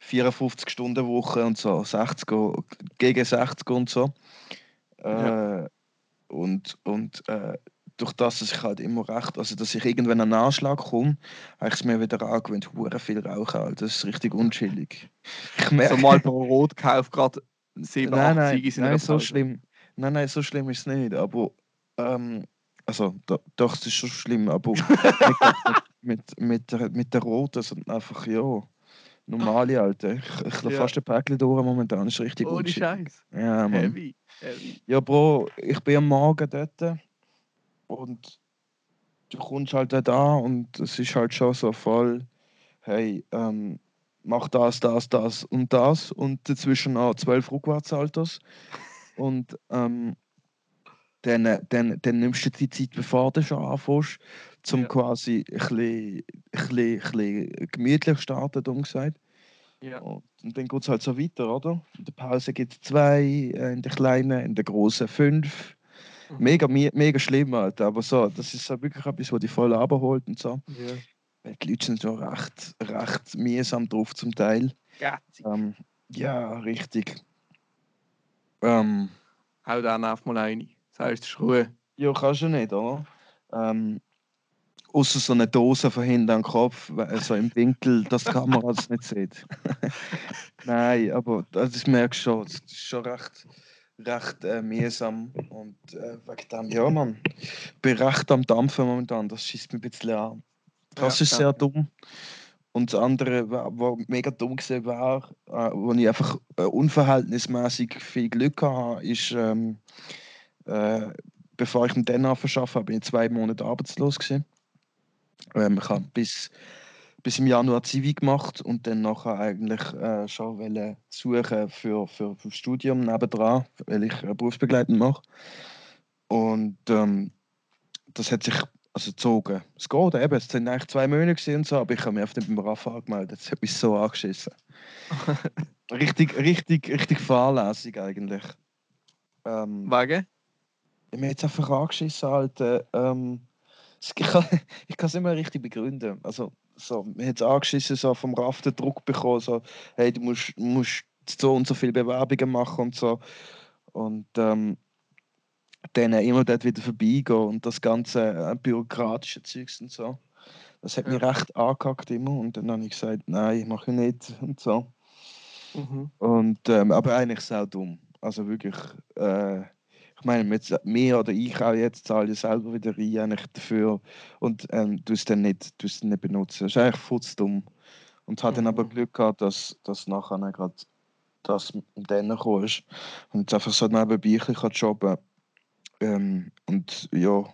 54 Stunden Woche und so 60 o- gegen 60 und so. Ja. Äh, und und äh, durch das, dass ich halt immer recht, also dass ich irgendwann an einen Anschlag komme, habe ich es mir wieder angewöhnt, hure viel rauchen. Alter. Das ist richtig unchillig. Ich merke, So mal pro Rot gekauft, gerade 7, nein, 8 nein, nein, so schlimm. Nein, nein, so schlimm ist es nicht. Aber ähm, also do, doch, es ist schon schlimm. Aber [LAUGHS] mit, mit, mit, der, mit der roten sind einfach ja normale Alter. Ich, ich laufe Ja. fast ein Päckchen durch momentan. Ist richtig Ohne unchillig. Scheiß. Ja, Mann. Heavy. Heavy. Ja, Bro, ich bin am Morgen dort und du kommst halt dort an und es ist halt schon so voll, hey, ähm, mach das, das, das und das und dazwischen noch zwölf Rückwärtsalters [LAUGHS] und ähm, dann, dann, dann nimmst du die Zeit, bevor du schon anfängst, zum Ja. quasi ein bisschen, ein bisschen, ein bisschen gemütlich starten, dumm gesagt. Ja. Und, dann geht es halt so weiter, oder? In der Pause gibt es zwei, äh, in der kleinen, in der großen fünf. Mhm. Mega, me- mega schlimm, Alter. Aber so, das ist so wirklich etwas, was dich voll abholt und so. Ja. Weil die Leute sind so recht, recht mühsam drauf zum Teil. Ähm, ja, richtig. Ähm, Hau den einfach mal rein. Das heißt, es ist Ruhe. ja, kannst du nicht, oder? Ähm, Außer so eine Dose von hinten am Kopf, so im Winkel, dass die Kamera das nicht sieht. [LAUGHS] Nein, aber das ich merke schon, das ist schon recht, recht äh, mühsam. Und äh, wegen dem, ja, Mann, ich bin recht am Dampfen momentan, das schießt mich ein bisschen an. Das Ja, ist ja. sehr dumm. Und das andere, was mega dumm gesehen war, äh, wo ich einfach äh, unverhältnismäßig viel Glück hatte, ist, ähm, äh, bevor ich mit denen arbeiten habe, ich zwei Monate arbeitslos gewesen. Ähm, ich habe bis, bis im Januar Zivi gemacht und dann nachher eigentlich äh, schon wollen suchen für, für, für das Studium nebendran, weil ich äh, berufsbegleitend mache. Und ähm, das hat sich also gezogen. Es geht eben, es sind eigentlich zwei Monate gewesen und so, aber ich habe mich auf dem RAF angemeldet. Das hat mich so angeschissen. [LAUGHS] richtig, richtig, richtig fahrlässig eigentlich. Ähm, Wegen? ich mir jetzt einfach angeschissen, Alter. Ähm, es- [LAUGHS] ich kann es nicht mehr richtig begründen. Also, so, mir hat es angeschissen, so vom RAF den Druck bekommen, so, hey, du musst, musst so und so viele Bewerbungen machen und so. und ähm, dann immer dort wieder vorbeigehen und das ganze äh, bürokratische Zeugs und so. Das hat mich recht angehackt immer und dann habe ich gesagt, nein, mache ich nicht und so. Mhm. Und, ähm, aber eigentlich sau dumm. Also wirklich, äh, ich meine, mit, mir oder ich auch jetzt zahle ich selber wieder rein eigentlich dafür und ähm, du es dann nicht, du's dann nicht benutzen. Das ist eigentlich futzdumm. Und hat dann aber Mhm. Glück gehabt, dass, dass nachher gerade das dann gekommen ist. Und jetzt einfach so nebenbei ein bisschen kann jobben ähm, und ja,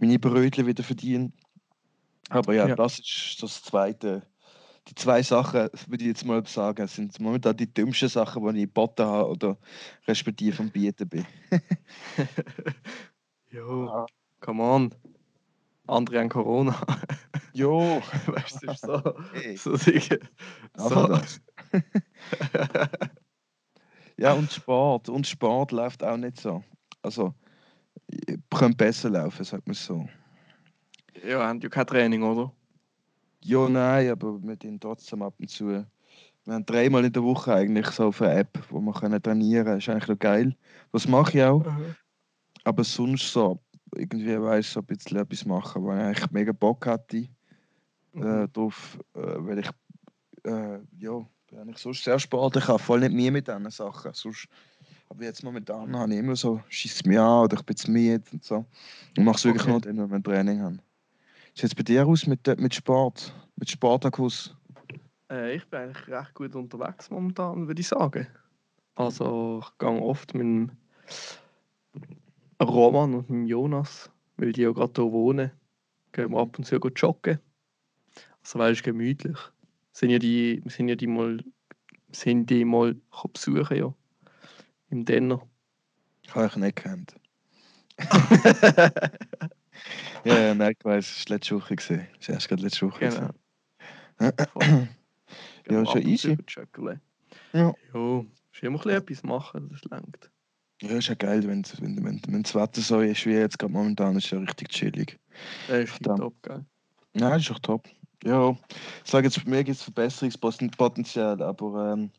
meine Brötchen wieder verdienen. Aber ja, Ja. das ist das Zweite. Die zwei Sachen, würde ich jetzt mal sagen, sind momentan die dümmsten Sachen, die ich geboten habe oder respektive am Bieten bin. [LAUGHS] jo, come on. Andere haben Corona. [LAUGHS] Jo, [LAUGHS] weißt du, so. Hey. so, sicher. so. Ja, und Sport. Und Sport läuft auch nicht so. Also, könnte besser laufen, sagt man so. ja, haben ja kein Training, oder? Ja, nein, aber wir tun trotzdem ab und zu. Wir haben dreimal in der Woche eigentlich so auf eine App, wo wir können trainieren können. ist eigentlich noch geil. Das mache ich auch. Aber sonst so, irgendwie ich so ein bisschen etwas machen, wo ich eigentlich mega Bock hatte äh, Mhm. drauf, äh, weil ich äh, ja, bin eigentlich sonst sehr sportlich, ich habe voll nicht Mühe mit diesen Sachen. Sonst, aber jetzt momentan habe ich immer so, schießt mich an oder ich bin zu müde und so. Ich mache es wirklich Okay. nur dann, wenn wir ein Training haben. Wie sieht es bei dir aus mit, mit Sport? Mit Spartakus? Äh, ich bin eigentlich recht gut unterwegs momentan, würde ich sagen. Also ich gehe oft mit dem Roman und mit dem Jonas, weil die ja gerade hier wohnen, gehen wir ab und zu gehen joggen. Also weil es gemütlich. Sind ja die, sind ja die mal, sind die mal besuchen ja. Im Denner. Ich habe euch nicht gekannt. [LAUGHS] Ja, ja, nein, ich weiss, es war letzte Woche. Es war erst gerade letzte Woche. Genau. [CLEARS THROAT] Ja, wir schon easy. Ja. Jo, ist immer ein bisschen etwas machen, das langt. Ja, ist ja geil, wenn, wenn, wenn, wenn das Wetter so ist wie jetzt gerade momentan, ist ja richtig chillig. Das ist Verdammt. top, gell? Nein, ist doch top. Ja, ich sage jetzt, bei mir gibt es Verbesserungspotenzial, aber ähm,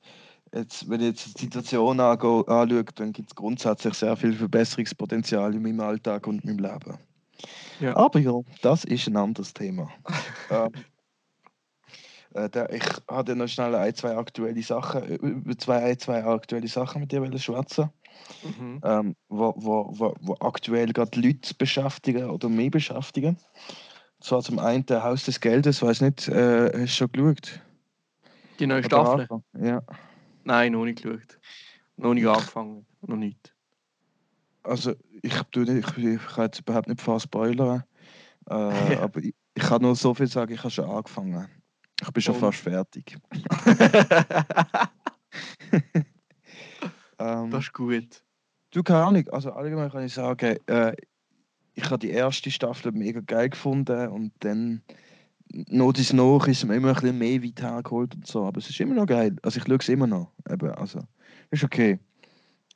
jetzt, wenn ich jetzt die Situation anschaue, dann gibt es grundsätzlich sehr viel Verbesserungspotenzial in meinem Alltag und meinem Leben. Ja. Aber ja, das ist ein anderes Thema. [LAUGHS] ähm, äh, der, ich hatte noch schnell ein, zwei aktuelle Sachen, über zwei, ein, zwei aktuelle Sachen mit dir schwätzen, Mhm. ähm, wo, wo, wo, wo aktuell gerade Leute beschäftigen oder mehr beschäftigen. Und zwar zum einen der Haus des Geldes, weiß nicht, äh, hast du schon geschaut? Die neue Staffel? Ja. Nein, noch nicht geschaut. Noch nicht angefangen. Noch nicht. Also ich, tu nicht- ich, ich kann jetzt überhaupt nicht fast spoilern, äh, [LAUGHS] aber ich, ich kann nur so viel sagen, ich habe schon angefangen. Ich bin schon Oh. fast fertig. [LAUGHS] Ähm, das ist gut. Du, keine Ahnung. Also allgemein kann ich sagen, äh, ich habe die erste Staffel mega geil gefunden und dann noch dies noch ist mir immer ein bisschen mehr weit hergeholt und so. Aber es ist immer noch geil. Also ich schaue es immer noch. Eben, also ist okay.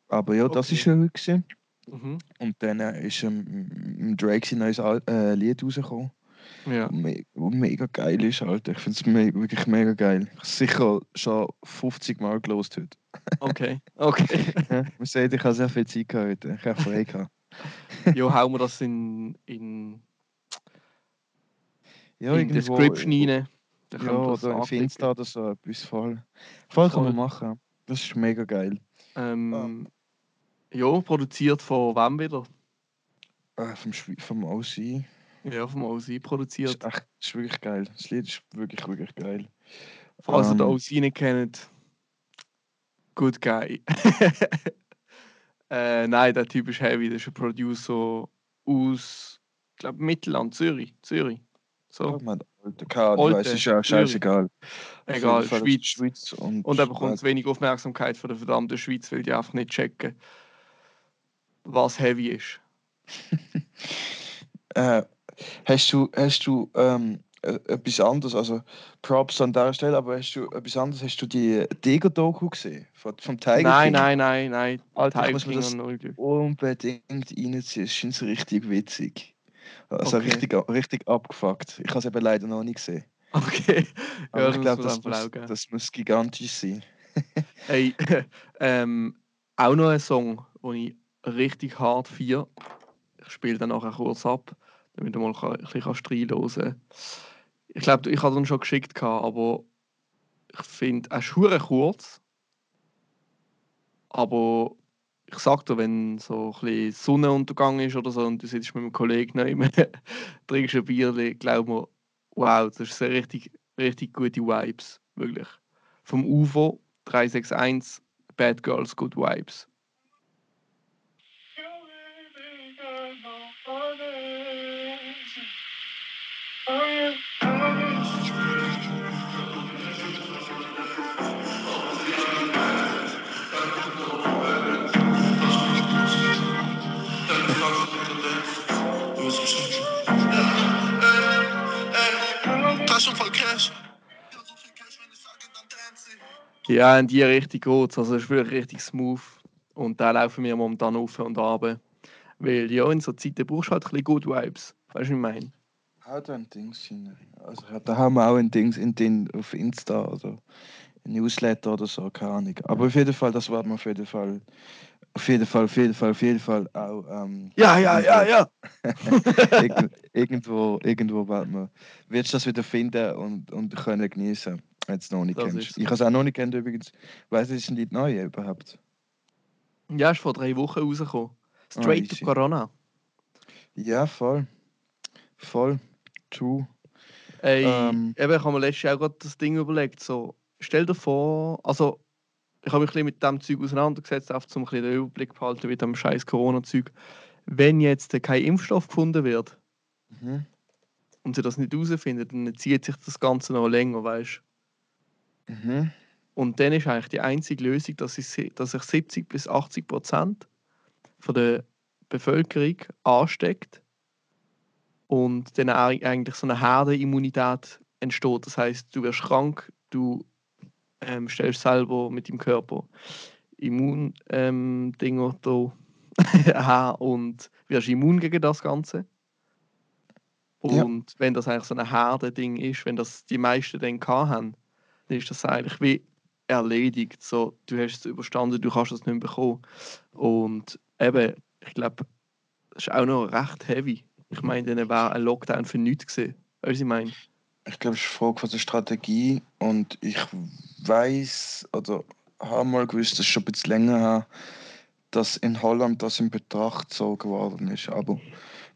Aber ja, das Okay. ist schön gewesen. Mhm. Und dann äh, ist ähm, im Drake sein neues Al äh, Lied rausgekommen. Ja. Me mega geil ist, Alter. Ich finde es me wirklich mega geil. Ich sicher schon 50 Mal gelost heute. [LAUGHS] Okay. Okay. Ja, man sieht, ich habe sehr viel Zeit heute. Ich habe frei gehabt. [LAUGHS] jo, hauen wir das in, in, Ja, in irgendwo- Description rein. Wir Ja, das oder auf. Insta oder so etwas voll. Voll kann man machen. Das ist mega geil. Ähm, Ja, produziert von wem wieder? Äh, vom, Schwe- vom OC. Ja, vom OC Ist, produziert. echt, ist wirklich geil. Das Lied ist wirklich, wirklich geil. Falls ihr den ähm, OC nicht kennt, good guy. [LAUGHS] äh, nein, der Typ ist heavy. Der ist ein Producer aus, ich glaube, Mittelland, Zürich. Zürich. So. Alter, keine Ahnung, weiß, ist ja scheißegal. Egal, ist Schweiz. Schweiz und, Und er bekommt wenig Aufmerksamkeit von der verdammten Schweiz, weil die einfach nicht checken, was heavy ist. [LAUGHS] Äh, hast du, hast du ähm, äh, etwas anderes, also Props an dieser Stelle, aber hast du etwas anderes, hast du die Tiger-Doku gesehen? Von, vom Tiger nein, nein, nein, nein. Alter, ich Tiger muss King das unbedingt reinziehen. Es richtig witzig. Also Okay. richtig, richtig abgefuckt. Ich habe es eben leider noch nicht gesehen. Okay. [LAUGHS] Aber ja, ich glaube, das, muss, das muss gigantisch sein. [LAUGHS] Hey, [LAUGHS] ähm, auch noch ein Song, wo ich richtig hart feiere. Ich spiele dann nachher kurz ab, damit du mal ein bisschen reinhören kannst. Ich glaube, ich habe dann schon geschickt, aber ich finde, er ist kurz. Aber ich sag dir, wenn so ein bisschen Sonnenuntergang ist oder so und du sitzt mit einem Kollegen neben [LAUGHS] trinkst ein Bier, glaub mir, wow, das ist richtig, richtig gute Vibes, wirklich. Vom UFO 361 Bad Girls Good Vibes. Ja, in die Richtung geht Also es ist wirklich richtig smooth. Und da laufen wir momentan auf und ab. Weil ja, in so Zeiten brauchst du halt ein bisschen Good Vibes. Weißt du, was ich meine? Auch da ein Dings. Also da haben wir auch ein Dings in den auf Insta oder ein Newsletter oder so, keine Ahnung. Aber auf jeden Fall, das werden wir auf jeden Fall, auf jeden Fall, auf jeden Fall, auf jeden Fall auch. Ähm, Ja, ja, ja, ja. irgend, [LAUGHS] irgendwo, irgendwo werden wir, wirst du das wieder finden und, und können genießen. Jetzt noch nicht Das kennst. Ich habe es auch noch nicht kennt übrigens. Weißt du, ist ein Lied neu überhaupt? Ja, ist vor drei Wochen rausgekommen. Straight easy. to Corona. Ja, voll. Voll. True. Ey, Ähm. eben, ich habe mir letztes Jahr auch gerade das Ding überlegt. So, stell dir vor, also ich habe mich ein bisschen mit dem Zeug auseinandergesetzt, einfach um ein bisschen den Überblick behalten mit dem scheiß Corona-Zeug. Wenn jetzt kein Impfstoff gefunden wird Mhm. und sie das nicht herausfinden, dann zieht sich das Ganze noch länger, weißt Mhm. Und dann ist eigentlich die einzige Lösung, dass sich, dass sich 70 bis 80 Prozent von der Bevölkerung ansteckt und dann eig- eigentlich so eine Herdenimmunität entsteht. Das heißt, du wirst krank, du ähm, stellst selber mit dem Körper Immun ähm, da [LAUGHS] her und wirst immun gegen das Ganze. Ja. Und wenn das eigentlich so ein Herdending ist, wenn das die meisten dann haben, dann ist das eigentlich wie erledigt. So, du hast es überstanden, du kannst es nicht mehr bekommen. Und eben, ich glaube, das ist auch noch recht heavy. Ich meine, dann wäre ein Lockdown für nichts gewesen. Weißt du, was ich meine? Ich glaube, es ist eine Frage von der Strategie und ich weiß oder habe mal gewusst, das ist schon ein bisschen länger her, dass in Holland das in Betracht gezogen worden ist. Aber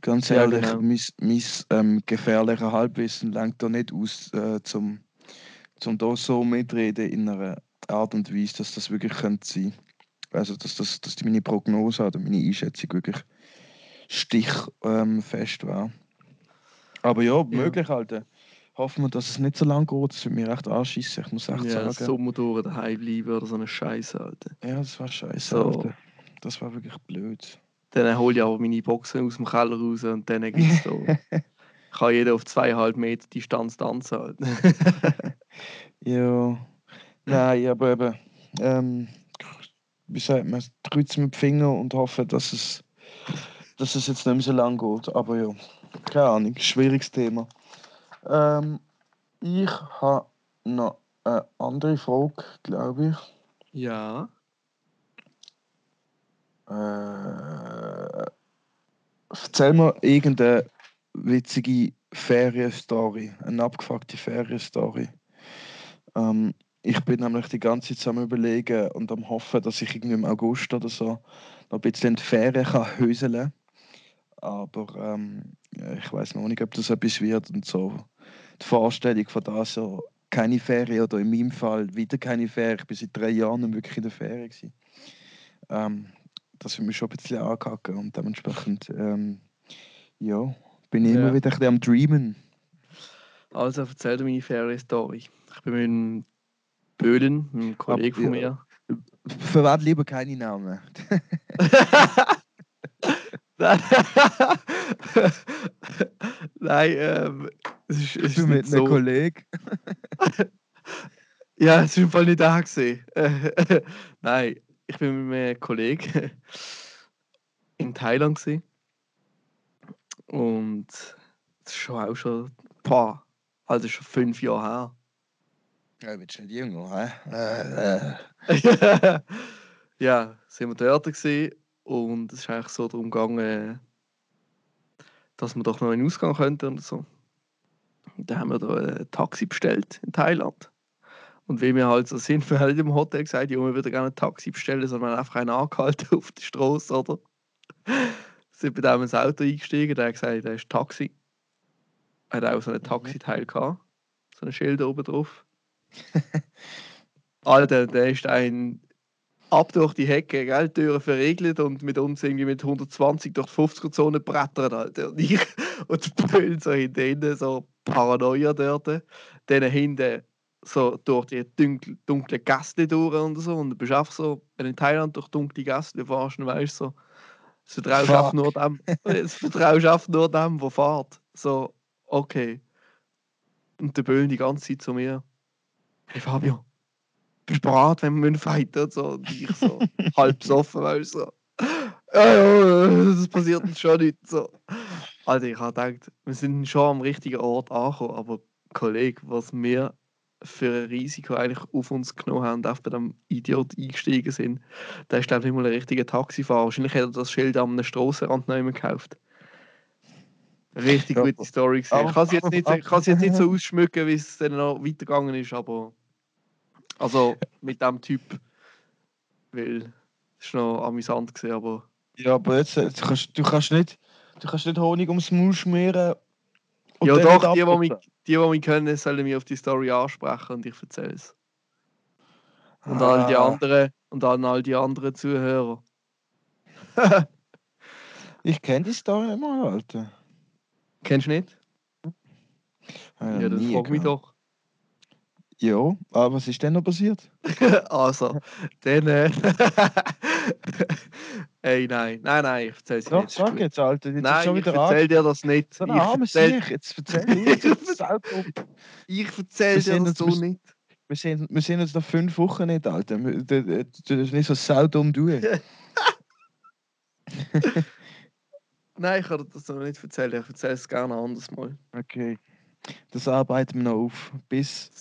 ganz Ja, ehrlich, genau. mein, mein ähm, gefährliches Halbwissen lenkt da nicht aus, äh, zum, zum da so mitreden in einer Art und Weise, dass das wirklich könnte sein Also, dass, das, dass die meine Prognose oder meine Einschätzung wirklich stichfest ähm, war. Aber ja, möglich, Alter. Hoffen wir, dass es nicht so lange geht. Das würde mich recht anschießen, ich muss echt Ja, sagen. Sommer durch daheim bleiben oder so eine Scheiße, Alter. Ja, das war scheiße, So. Alter. Das war wirklich blöd. Dann hole ich aber meine Boxen aus dem Keller raus und dann gibt's [LAUGHS] da. kann jeder auf zweieinhalb Meter Distanz tanzen. Alter. [LAUGHS] Ja. Nein, aber eben. Ähm, wie sagt man, kreuzen mit dem Finger und hoffen, dass es, dass es jetzt nicht mehr so lang geht. Aber ja, keine Ahnung, schwieriges Thema. Ähm, ich habe noch eine andere Frage, glaube ich. ja. Äh, erzähl mir irgendeine witzige Ferienstory, eine abgefuckte Ferienstory. Ähm, ich bin nämlich die ganze Zeit am überlegen und am hoffen, dass ich irgendwie im August oder so noch ein bisschen in die Ferien kann höseln. Aber ähm, ich weiß noch nicht, ob das etwas wird und so. Die Vorstellung von das so keine Ferien oder in meinem Fall wieder keine Ferien. Ich bin seit drei Jahren nicht wirklich in der Ferien gewesen. Ähm, das wird mich schon ein bisschen ankacken und dementsprechend ähm, ja, bin ich Ja. immer wieder ein bisschen am Dreamen. Also erzähl dir meine Ferien-Story. Ich bin mit dem Böhlen, einem Kollegen von mir. Verwende lieber keine Namen. [LAUGHS] Nein, ähm, es ist, es Ich ist bin mit einem so. Kollegen. [LAUGHS] Ja, es ist im Fall nicht da gesehen. [LAUGHS] Nein, ich bin mit einem Kollegen in Thailand gewesen. und das ist schon auch schon, boah, also schon fünf Jahre her. Ja, bist nicht jünger, hä? Äh, äh. [LAUGHS] ja, sind wir dort gewesen Und es ist eigentlich so darum gegangen, dass wir doch noch in den Ausgang könnten und so. Und dann haben wir da ein Taxi bestellt in Thailand. Und wie wir halt so sind, [LAUGHS] wir haben nicht im Hotel gesagt, ja, wir würden gerne ein Taxi bestellen, sondern wir haben einfach einen angehalten [LAUGHS] auf der Straße, oder? sind bei dem ins Auto eingestiegen, der hat gesagt, er ist Taxi. Er hat auch so ein Taxiteil gehabt, so ein Schild oben drauf. [LAUGHS] Alter, der ist ein ab durch die Hecke, gell, Türen verriegelt und mit uns irgendwie mit 120 durch die 50er-Zone brettert, Alter. Und ich [LAUGHS] und Böllen so hinten, so Paranoia dort. Dann hinten so durch die dunkle, dunkle Gäste durch und so. Und du bist einfach so, wenn du in Thailand durch dunkle Gäste fährst, dann weißt du so, das du einfach nur dem, [LAUGHS] das vertraust einfach nur dem, der fährt. So, okay. Und der Böllen die ganze Zeit zu mir, hey Fabio, bist du bereit, wenn wir fighten und so. Und ich so, [LAUGHS] halb besoffen, weißt du, so. Ja, ja, das passiert uns schon nicht. So. Alter, ich habe gedacht, wir sind schon am richtigen Ort angekommen, aber Kollege, was wir für ein Risiko eigentlich auf uns genommen haben und auf bei dem Idiot eingestiegen sind, der ist glaube ich nicht mal ein richtiger Taxifahrer. Wahrscheinlich hat er das Schild an einem Strassenrand mehr gekauft. Richtig Ja, gute Story gesehen. Ich kann sie jetzt nicht, aber- ich kann sie jetzt nicht so [LAUGHS] ausschmücken, wie es dann noch weitergegangen ist, aber also mit dem Typ, weil es war noch amüsant gesehen, aber Ja, aber jetzt, du, kannst, du, kannst nicht, du kannst nicht Honig ums Maul schmieren. ja doch, die, die mich, die, die mich können, sollen mich auf die Story ansprechen und ich erzähle es. Und all die Ah, anderen und an all die anderen Zuhörer. [LAUGHS] Ich kenne die Story mal, Alter. Kennst du nicht? Ich Ja, nie frag mich doch. Ja, aber was ist denn noch passiert? [LAUGHS] also, dann. Äh, [LAUGHS] Ey, nein, nein, nein, ich erzähl's dir nicht. sag jetzt, Alter. Jetzt Nein, schon ich wieder erzähl dir das nicht. So ich erzähl, Sieg. Jetzt erzähl ich jetzt [LAUGHS] selber. ich erzähl dir das so nicht. Wir sehen, wir sehen uns nach fünf Wochen nicht, Alter. Du darfst nicht so saudumm tun. Nein, ich kann das noch nicht erzählen. Ich erzähle es gerne anders mal. Okay. Das arbeiten wir noch auf. Bis,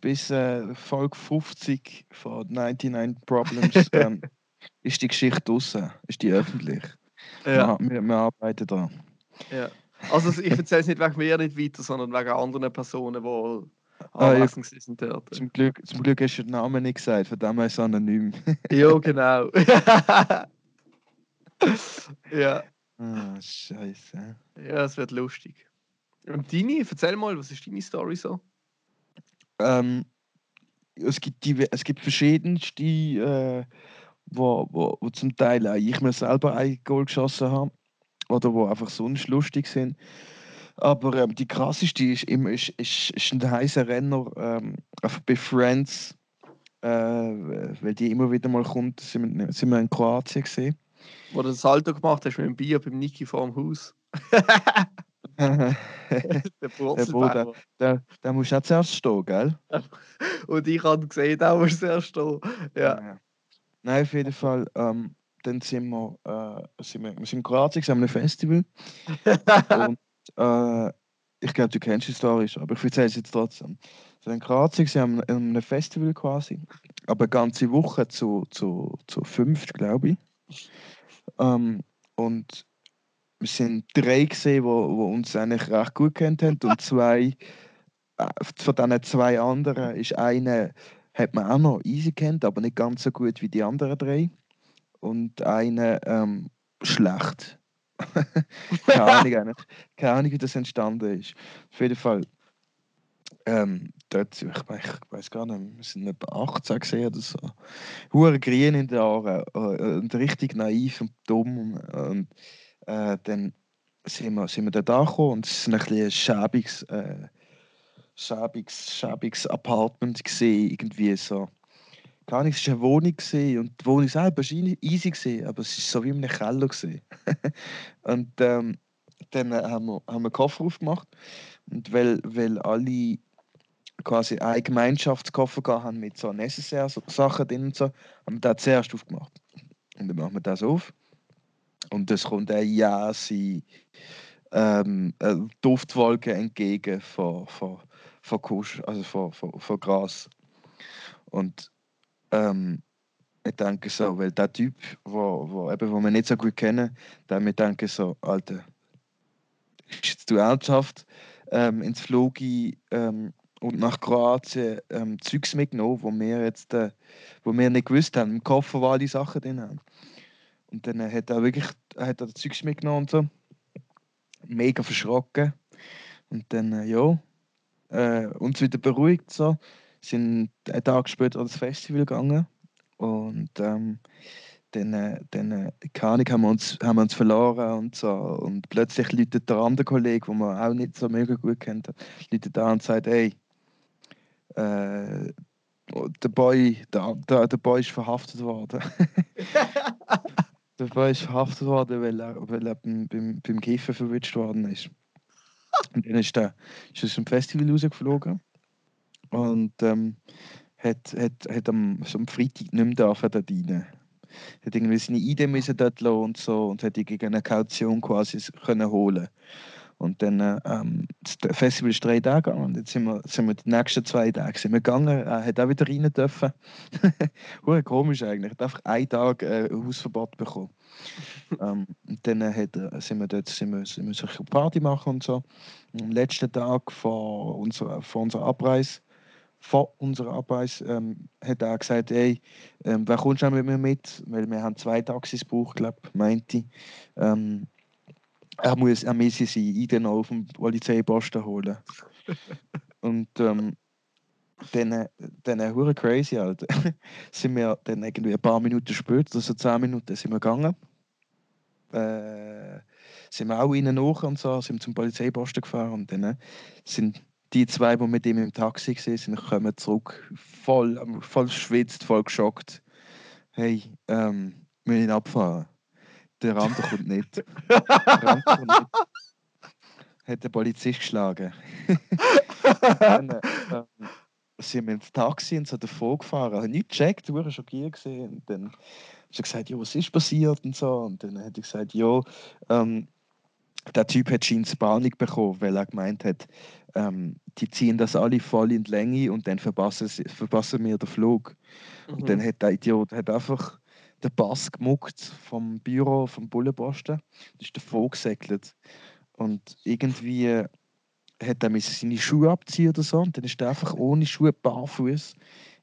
bis äh, Folge 50 von 99 Problems [LAUGHS] ähm, ist die Geschichte draußen. Ist die öffentlich. Ja, Wir, wir, arbeiten dran. ja. Also ich erzähle es nicht wegen mir nicht weiter, sondern wegen anderen Personen, die Ah, ja. sind dort. Zum Glück, zum Glück hast du den Namen nicht gesagt, von dem her ist es anonym. [LAUGHS] Ja, genau. [LAUGHS] ja, Ah, Scheiße. ja, es wird lustig. Und deine, erzähl mal, was ist deine Story so? Ähm, es, gibt die, es gibt verschiedenste, äh, wo, wo, wo zum Teil auch ich mir selber ein Goal geschossen habe. Oder wo einfach sonst lustig sind. Aber ähm, die krasseste ist immer ist, ist, ist ein heißer Renner ähm, einfach bei Friends. Äh, weil die immer wieder mal kommt, sind wir, sind wir in Kroatien gesehen. Wo du das Salto gemacht hast mit dem Bier beim Niki vorm Haus. [LAUGHS] der Der Bruder. Der, der muss auch zuerst stehen, gell? [LAUGHS] Und ich habe gesehen, da musst du erst stehen. Ja. Nein, auf jeden Fall. Ähm, dann sind wir, äh, sind wir, wir sind in Kroatien, an einem Festival. [LAUGHS] und äh, ich glaube, du kennst die Story schon, aber ich erzähle es jetzt trotzdem. Wir sind in Kroatien, an einem- an einem Festival quasi. Aber eine ganze Woche zu, zu, zu fünft, glaube ich. Ähm, und wir sind drei gesehen, wo, wo uns eigentlich recht gut kennt haben. Und zwei, äh, von diesen zwei anderen ist eine, hat man auch noch easy kennt, aber nicht ganz so gut wie die anderen drei. Und eine ähm, schlecht. [LAUGHS] Keine Ahnung. Keine Ahnung, wie das entstanden ist. Auf jeden Fall. Ähm, dort, ich, ich weiß gar nicht, wir sind etwa 18 gesehen oder so. Hure grün in den Haaren äh, und richtig naiv und dumm. Und äh, dann sind wir, sind wir dort angekommen und es war ein bisschen ein schäbiges, äh, schäbiges, schäbiges Apartment gesehen, irgendwie so. Gar nichts, es war eine Wohnung gewesen, und die Wohnung selber war easy- gewesen, aber es war so wie in einem Keller. gewesen. [LAUGHS] und ähm, dann haben wir, haben wir Koffer aufgemacht und weil, weil alle quasi einen Gemeinschaftskoffer haben mit so Necessaire-Sachen drin und so, haben wir den zuerst aufgemacht. Und dann machen wir das auf und es kommt eine Jase ähm, eine Duftwolke entgegen von, von, von Kusch, also von, von, von Gras. Und ähm, Ich denke so, weil der Typ, wo, wo, eben, wo wir nicht so gut kennen, der mir denke so, Alter, ist jetzt du ernsthaft ähm, ins Flogi ähm, und nach Kroatien ähm, Zeugs mitgenommen, wo wir jetzt, äh, wo wir nicht gewusst haben, im Koffer war alle Sachen drin. Und dann äh, hat er wirklich, hat er Zeugs mitgenommen und so, mega verschrocken. Und dann, äh, ja, äh, uns wieder beruhigt so, sind einen Tag später an das Festival gegangen und ähm, dann, äh, dann äh, keine haben wir, uns, haben wir uns verloren und so. Und plötzlich läutet der andere Kollege, den man auch nicht so mega gut kennt, läutet da und sagt, hey, äh, der Boy, der, der, der Boy ist verhaftet worden. [LAUGHS] der Boy ist verhaftet worden, weil er, weil er beim, beim, beim Kiffen verwünscht worden ist. Und dann ist er ist aus dem Festival rausgeflogen und ähm, hat, hat, hat am, so am Freitag nicht mehr dürfen dort rein. Hat irgendwie seine Idee müssen dort lassen und so und hat die gegen eine Kaution quasi können holen. Und dann, äh, ähm, das Festival ist drei Tage gegangen und jetzt sind wir, sind wir die nächsten zwei Tage sind wir gegangen. Er hat auch wieder rein dürfen. [LAUGHS] Hure komisch eigentlich. Er hat einfach einen Tag äh, Hausverbot bekommen. [LAUGHS] ähm, und dann äh, hat sind wir dort sind wir, sind wir so eine Party machen und so. Am letzten Tag vor unserer, vor unserer Abreise, vor unserer Abreise, ähm, hat er gesagt, hey, ähm, wer kommt schon mit mir mit? Weil wir haben zwei Taxis gebraucht, glaube ich, meinte ich. Ähm, er muss, er müsse ID noch auf dem Polizeiposten holen. [LAUGHS] und ähm, dann, dann hure crazy, Alter. [LAUGHS] sind wir dann irgendwie ein paar Minuten später, also zehn Minuten, sind wir gegangen. Äh, sind wir auch innen nach und so, sind zum Polizeiposten gefahren und dann äh, sind die zwei, die mit ihm im Taxi waren, kommen zurück, voll, ähm, voll schwitzt, voll geschockt. Hey, ähm, wir müssen abfahren. Der andere kommt nicht. Der andere kommt nicht. Hat der Polizist geschlagen. dann äh, sind wir ins Taxi und so davor gefahren. Ich habe nicht gecheckt, du warst schockiert gesehen. Und dann hat sie gesagt, ja, was ist passiert und so. Und dann hat ich gesagt, ja, ähm, der Typ hat scheinbar Panik bekommen, weil er gemeint hat, ähm, die ziehen das alle voll in die Länge und dann verpassen, sie, verpassen wir den Flug. Und dann Mhm. hat der Idiot hat einfach den Pass gemuckt vom Büro, vom Bullenposten, ist davon gesegelt. Und irgendwie hat er seine Schuhe abziehen oder so und dann ist er einfach ohne Schuhe barfuß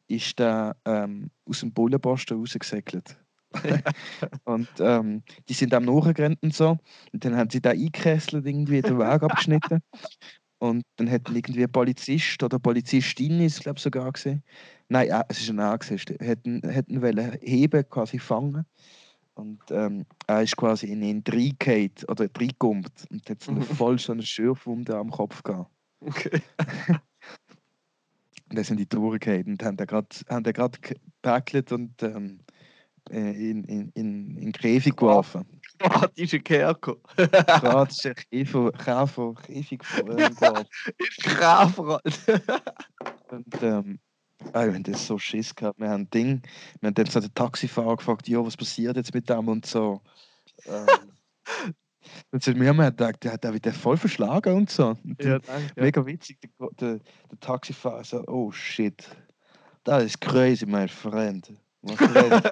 ist der, ähm, aus dem Bullenposten rausgesegelt. [LAUGHS] und ähm, die sind am nachgerannt und so. Und dann haben sie da eingekesselt, irgendwie den Weg abgeschnitten. Und dann hat irgendwie ein Polizist oder Polizistin, ist glaube sogar gesehen. Nein, äh, es ist ein A gewesen, hätten, hätten wollen heben, quasi fangen. Und ähm, er ist quasi in ihn reingehauen oder reingekommen und hat so eine Mhm. voll so eine Schürfwunde am Kopf gehabt. Okay. [LAUGHS] Und dann sind die durchgehauen und haben den gerade gepackelt und ähm, äh, in, in, in, in den Käfig geworfen. Kroatische Kerko. [LAUGHS] Ist der Käfer, Käfer, Käfig [LAUGHS] geworfen. Alter. Und ähm, ah, wir haben das so Schiss gehabt. Wir haben Ding, wir haben dann so den Taxifahrer gefragt, ja, was passiert jetzt mit dem und so. Ähm, [LAUGHS] und sind wir haben gedacht, der hat auch wieder voll verschlagen und so. Und Ja, danke. Ja. Mega witzig, der, der, der Taxifahrer so, oh shit, that is crazy, my friend. My friend.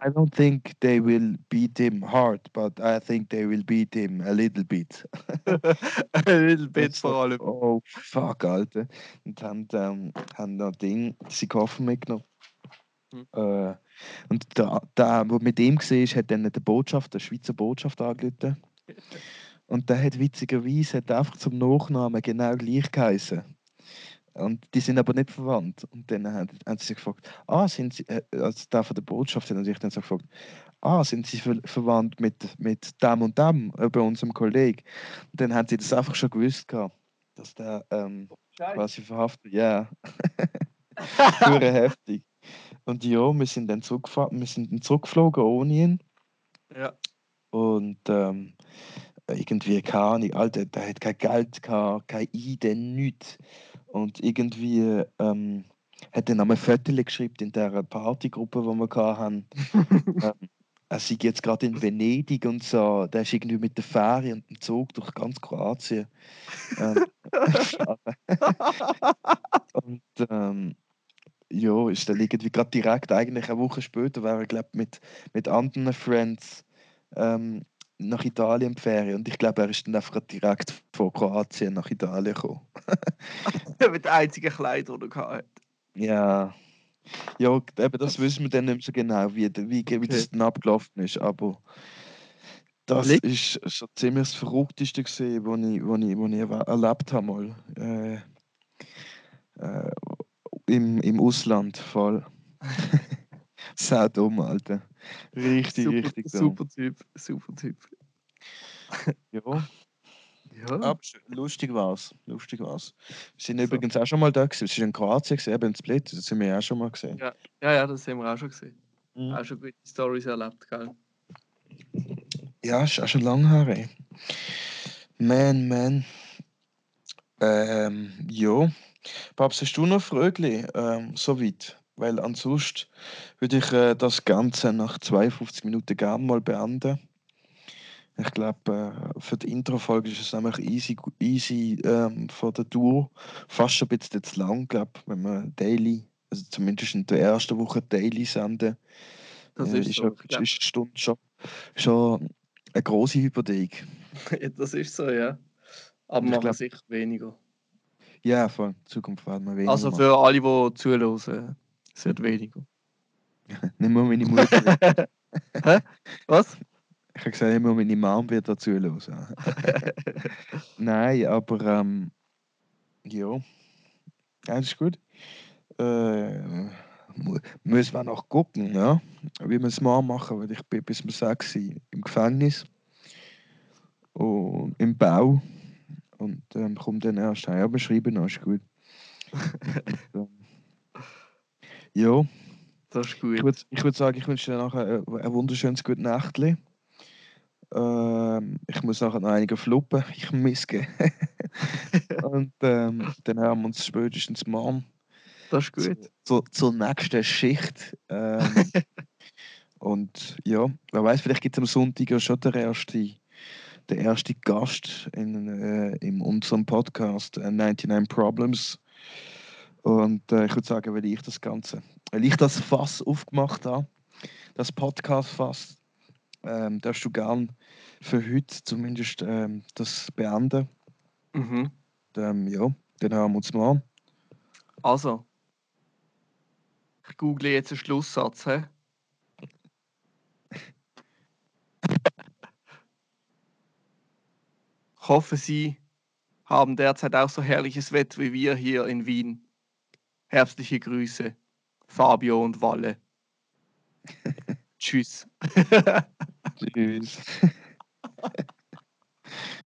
I don't think they will beat him hard, but I think they will beat him a little bit. [LAUGHS] Ein little bit so, vor allem. Oh, fuck, Alter. Und haben, ähm, haben noch Ding, sie Koffer mitgenommen. Hm. Äh, und der, der, der mit ihm war, hat dann der Botschaft, der Schweizer Botschaft angerufen. [LAUGHS] Und der hat witzigerweise hat einfach zum Nachnamen genau gleich geheißen. Und die sind aber nicht verwandt. Und dann haben, haben sie sich gefragt, ah, sind sie, äh, also der von der Botschaft hat natürlich dann so gefragt, ah, sind sie ver verwandt mit, mit dem und dem, äh, bei unserem Kollegen? Und dann haben sie das einfach schon gewusst gehabt, dass der ähm, quasi verhaftet, ja, [LAUGHS] Hure heftig. Und ja, wir sind dann zurückgefahren, wir sind dann zurückgeflogen ohne ihn. Ja. Und ähm, irgendwie, keine Ahnung, Alter, der hat kein Geld gehabt, kein ID, nichts. Und irgendwie ähm, hat er noch ein Foto geschrieben in der Partygruppe, die wir hatten. [LAUGHS] ähm, er sei jetzt gerade in Venedig und so. Der ist irgendwie mit der Fähre und dem Zug durch ganz Kroatien. Ähm, [LAUGHS] und ähm, ja, ist dann irgendwie gerade direkt, eigentlich eine Woche später, wäre er, glaube mit, mit anderen Friends ähm, nach Italien die Ferien. Und ich glaube, er ist dann einfach direkt von Kroatien nach Italien gekommen. [LAUGHS] Mit den einzigen Kleidern, die er gehabt. Ja. Ja, eben, das wissen wir dann nicht mehr so genau, wie, wie, wie das dann abgelaufen ist. Aber das ist schon ziemlich das Verrückteste, gewesen, was ich, was ich, was ich erlebt habe. Mal. Äh, äh, im, Im Ausland voll. [LAUGHS] Sau dumm, Alter. Richtig, super, richtig dumm. super Typ, super Typ. [LAUGHS] Ja, Ja. aber lustig war's. Lustig war's. Wir sind So. übrigens auch schon mal da gewesen. Wir sind in Kroatien gesehen, eben in Split. Das sind wir auch schon mal gesehen. Ja, ja, das haben wir auch schon gesehen. Mhm. Auch schon gute Stories erlebt, gell? Ja, ist auch schon lange her. Ey. Man, man. Ähm, ja. Papst, hast du noch Frögli ähm, soweit? Weil ansonsten würde ich äh, das Ganze nach 52 Minuten gerne mal beenden. Ich glaube, äh, für die Intro-Folge ist es nämlich easy, easy ähm, von der Tour. Fast schon ein bisschen zu lang, glaube wenn wir daily, also zumindest in der ersten Woche daily senden. Das äh, ist so. ja, Ich glaub- ist die Stunde schon, schon eine große Hypothek. [LAUGHS] das ist so, ja. Aber Ich machen glaub- sicher weniger. Ja, von Zukunft werden wir weniger. Also machen. für alle, die zuhören, wird weniger. [LAUGHS] Nicht mal meine Mutter. [LAUGHS] Was? ich habe gesagt, nicht mal meine Mom wird dazu hören. [LAUGHS] Nein, aber ähm, ja. ja, das ist gut. Äh, müssen wir noch gucken, ja? wie wir es mal machen, weil ich bin bis 6 Uhr im Gefängnis und im Bau und ähm, komme dann erst heim. Aber schreiben noch, ist gut. und, ähm, ja. Das ist Ich gut. würde ich würd sagen, ich wünsche dir nachher ein, ein wunderschönes gutes Nächtli. Ähm, ich muss nachher noch einige fluppen. Ich miske. [LAUGHS] Und ähm, dann hören wir uns spätestens morgen Das ist gut. zur, zur nächsten Schicht. Ähm, [LAUGHS] und ja, wer weiß, vielleicht gibt es am Sonntag ja schon den ersten, den ersten Gast in, äh, in unserem Podcast äh, 99 Problems. Und äh, ich würde sagen, weil ich das Ganze, weil ich das Fass aufgemacht habe, das Podcast-Fass, ähm, darfst du gern für heute zumindest ähm, das beenden. Mhm. Und, ähm, ja, dann hören wir uns morgen. Also, ich google jetzt einen Schlusssatz. He? Ich hoffe, Sie haben derzeit auch so herrliches Wetter wie wir hier in Wien. Herzliche Grüße, Fabio und Walle. [LAUGHS] Tschüss. Tschüss. [LAUGHS]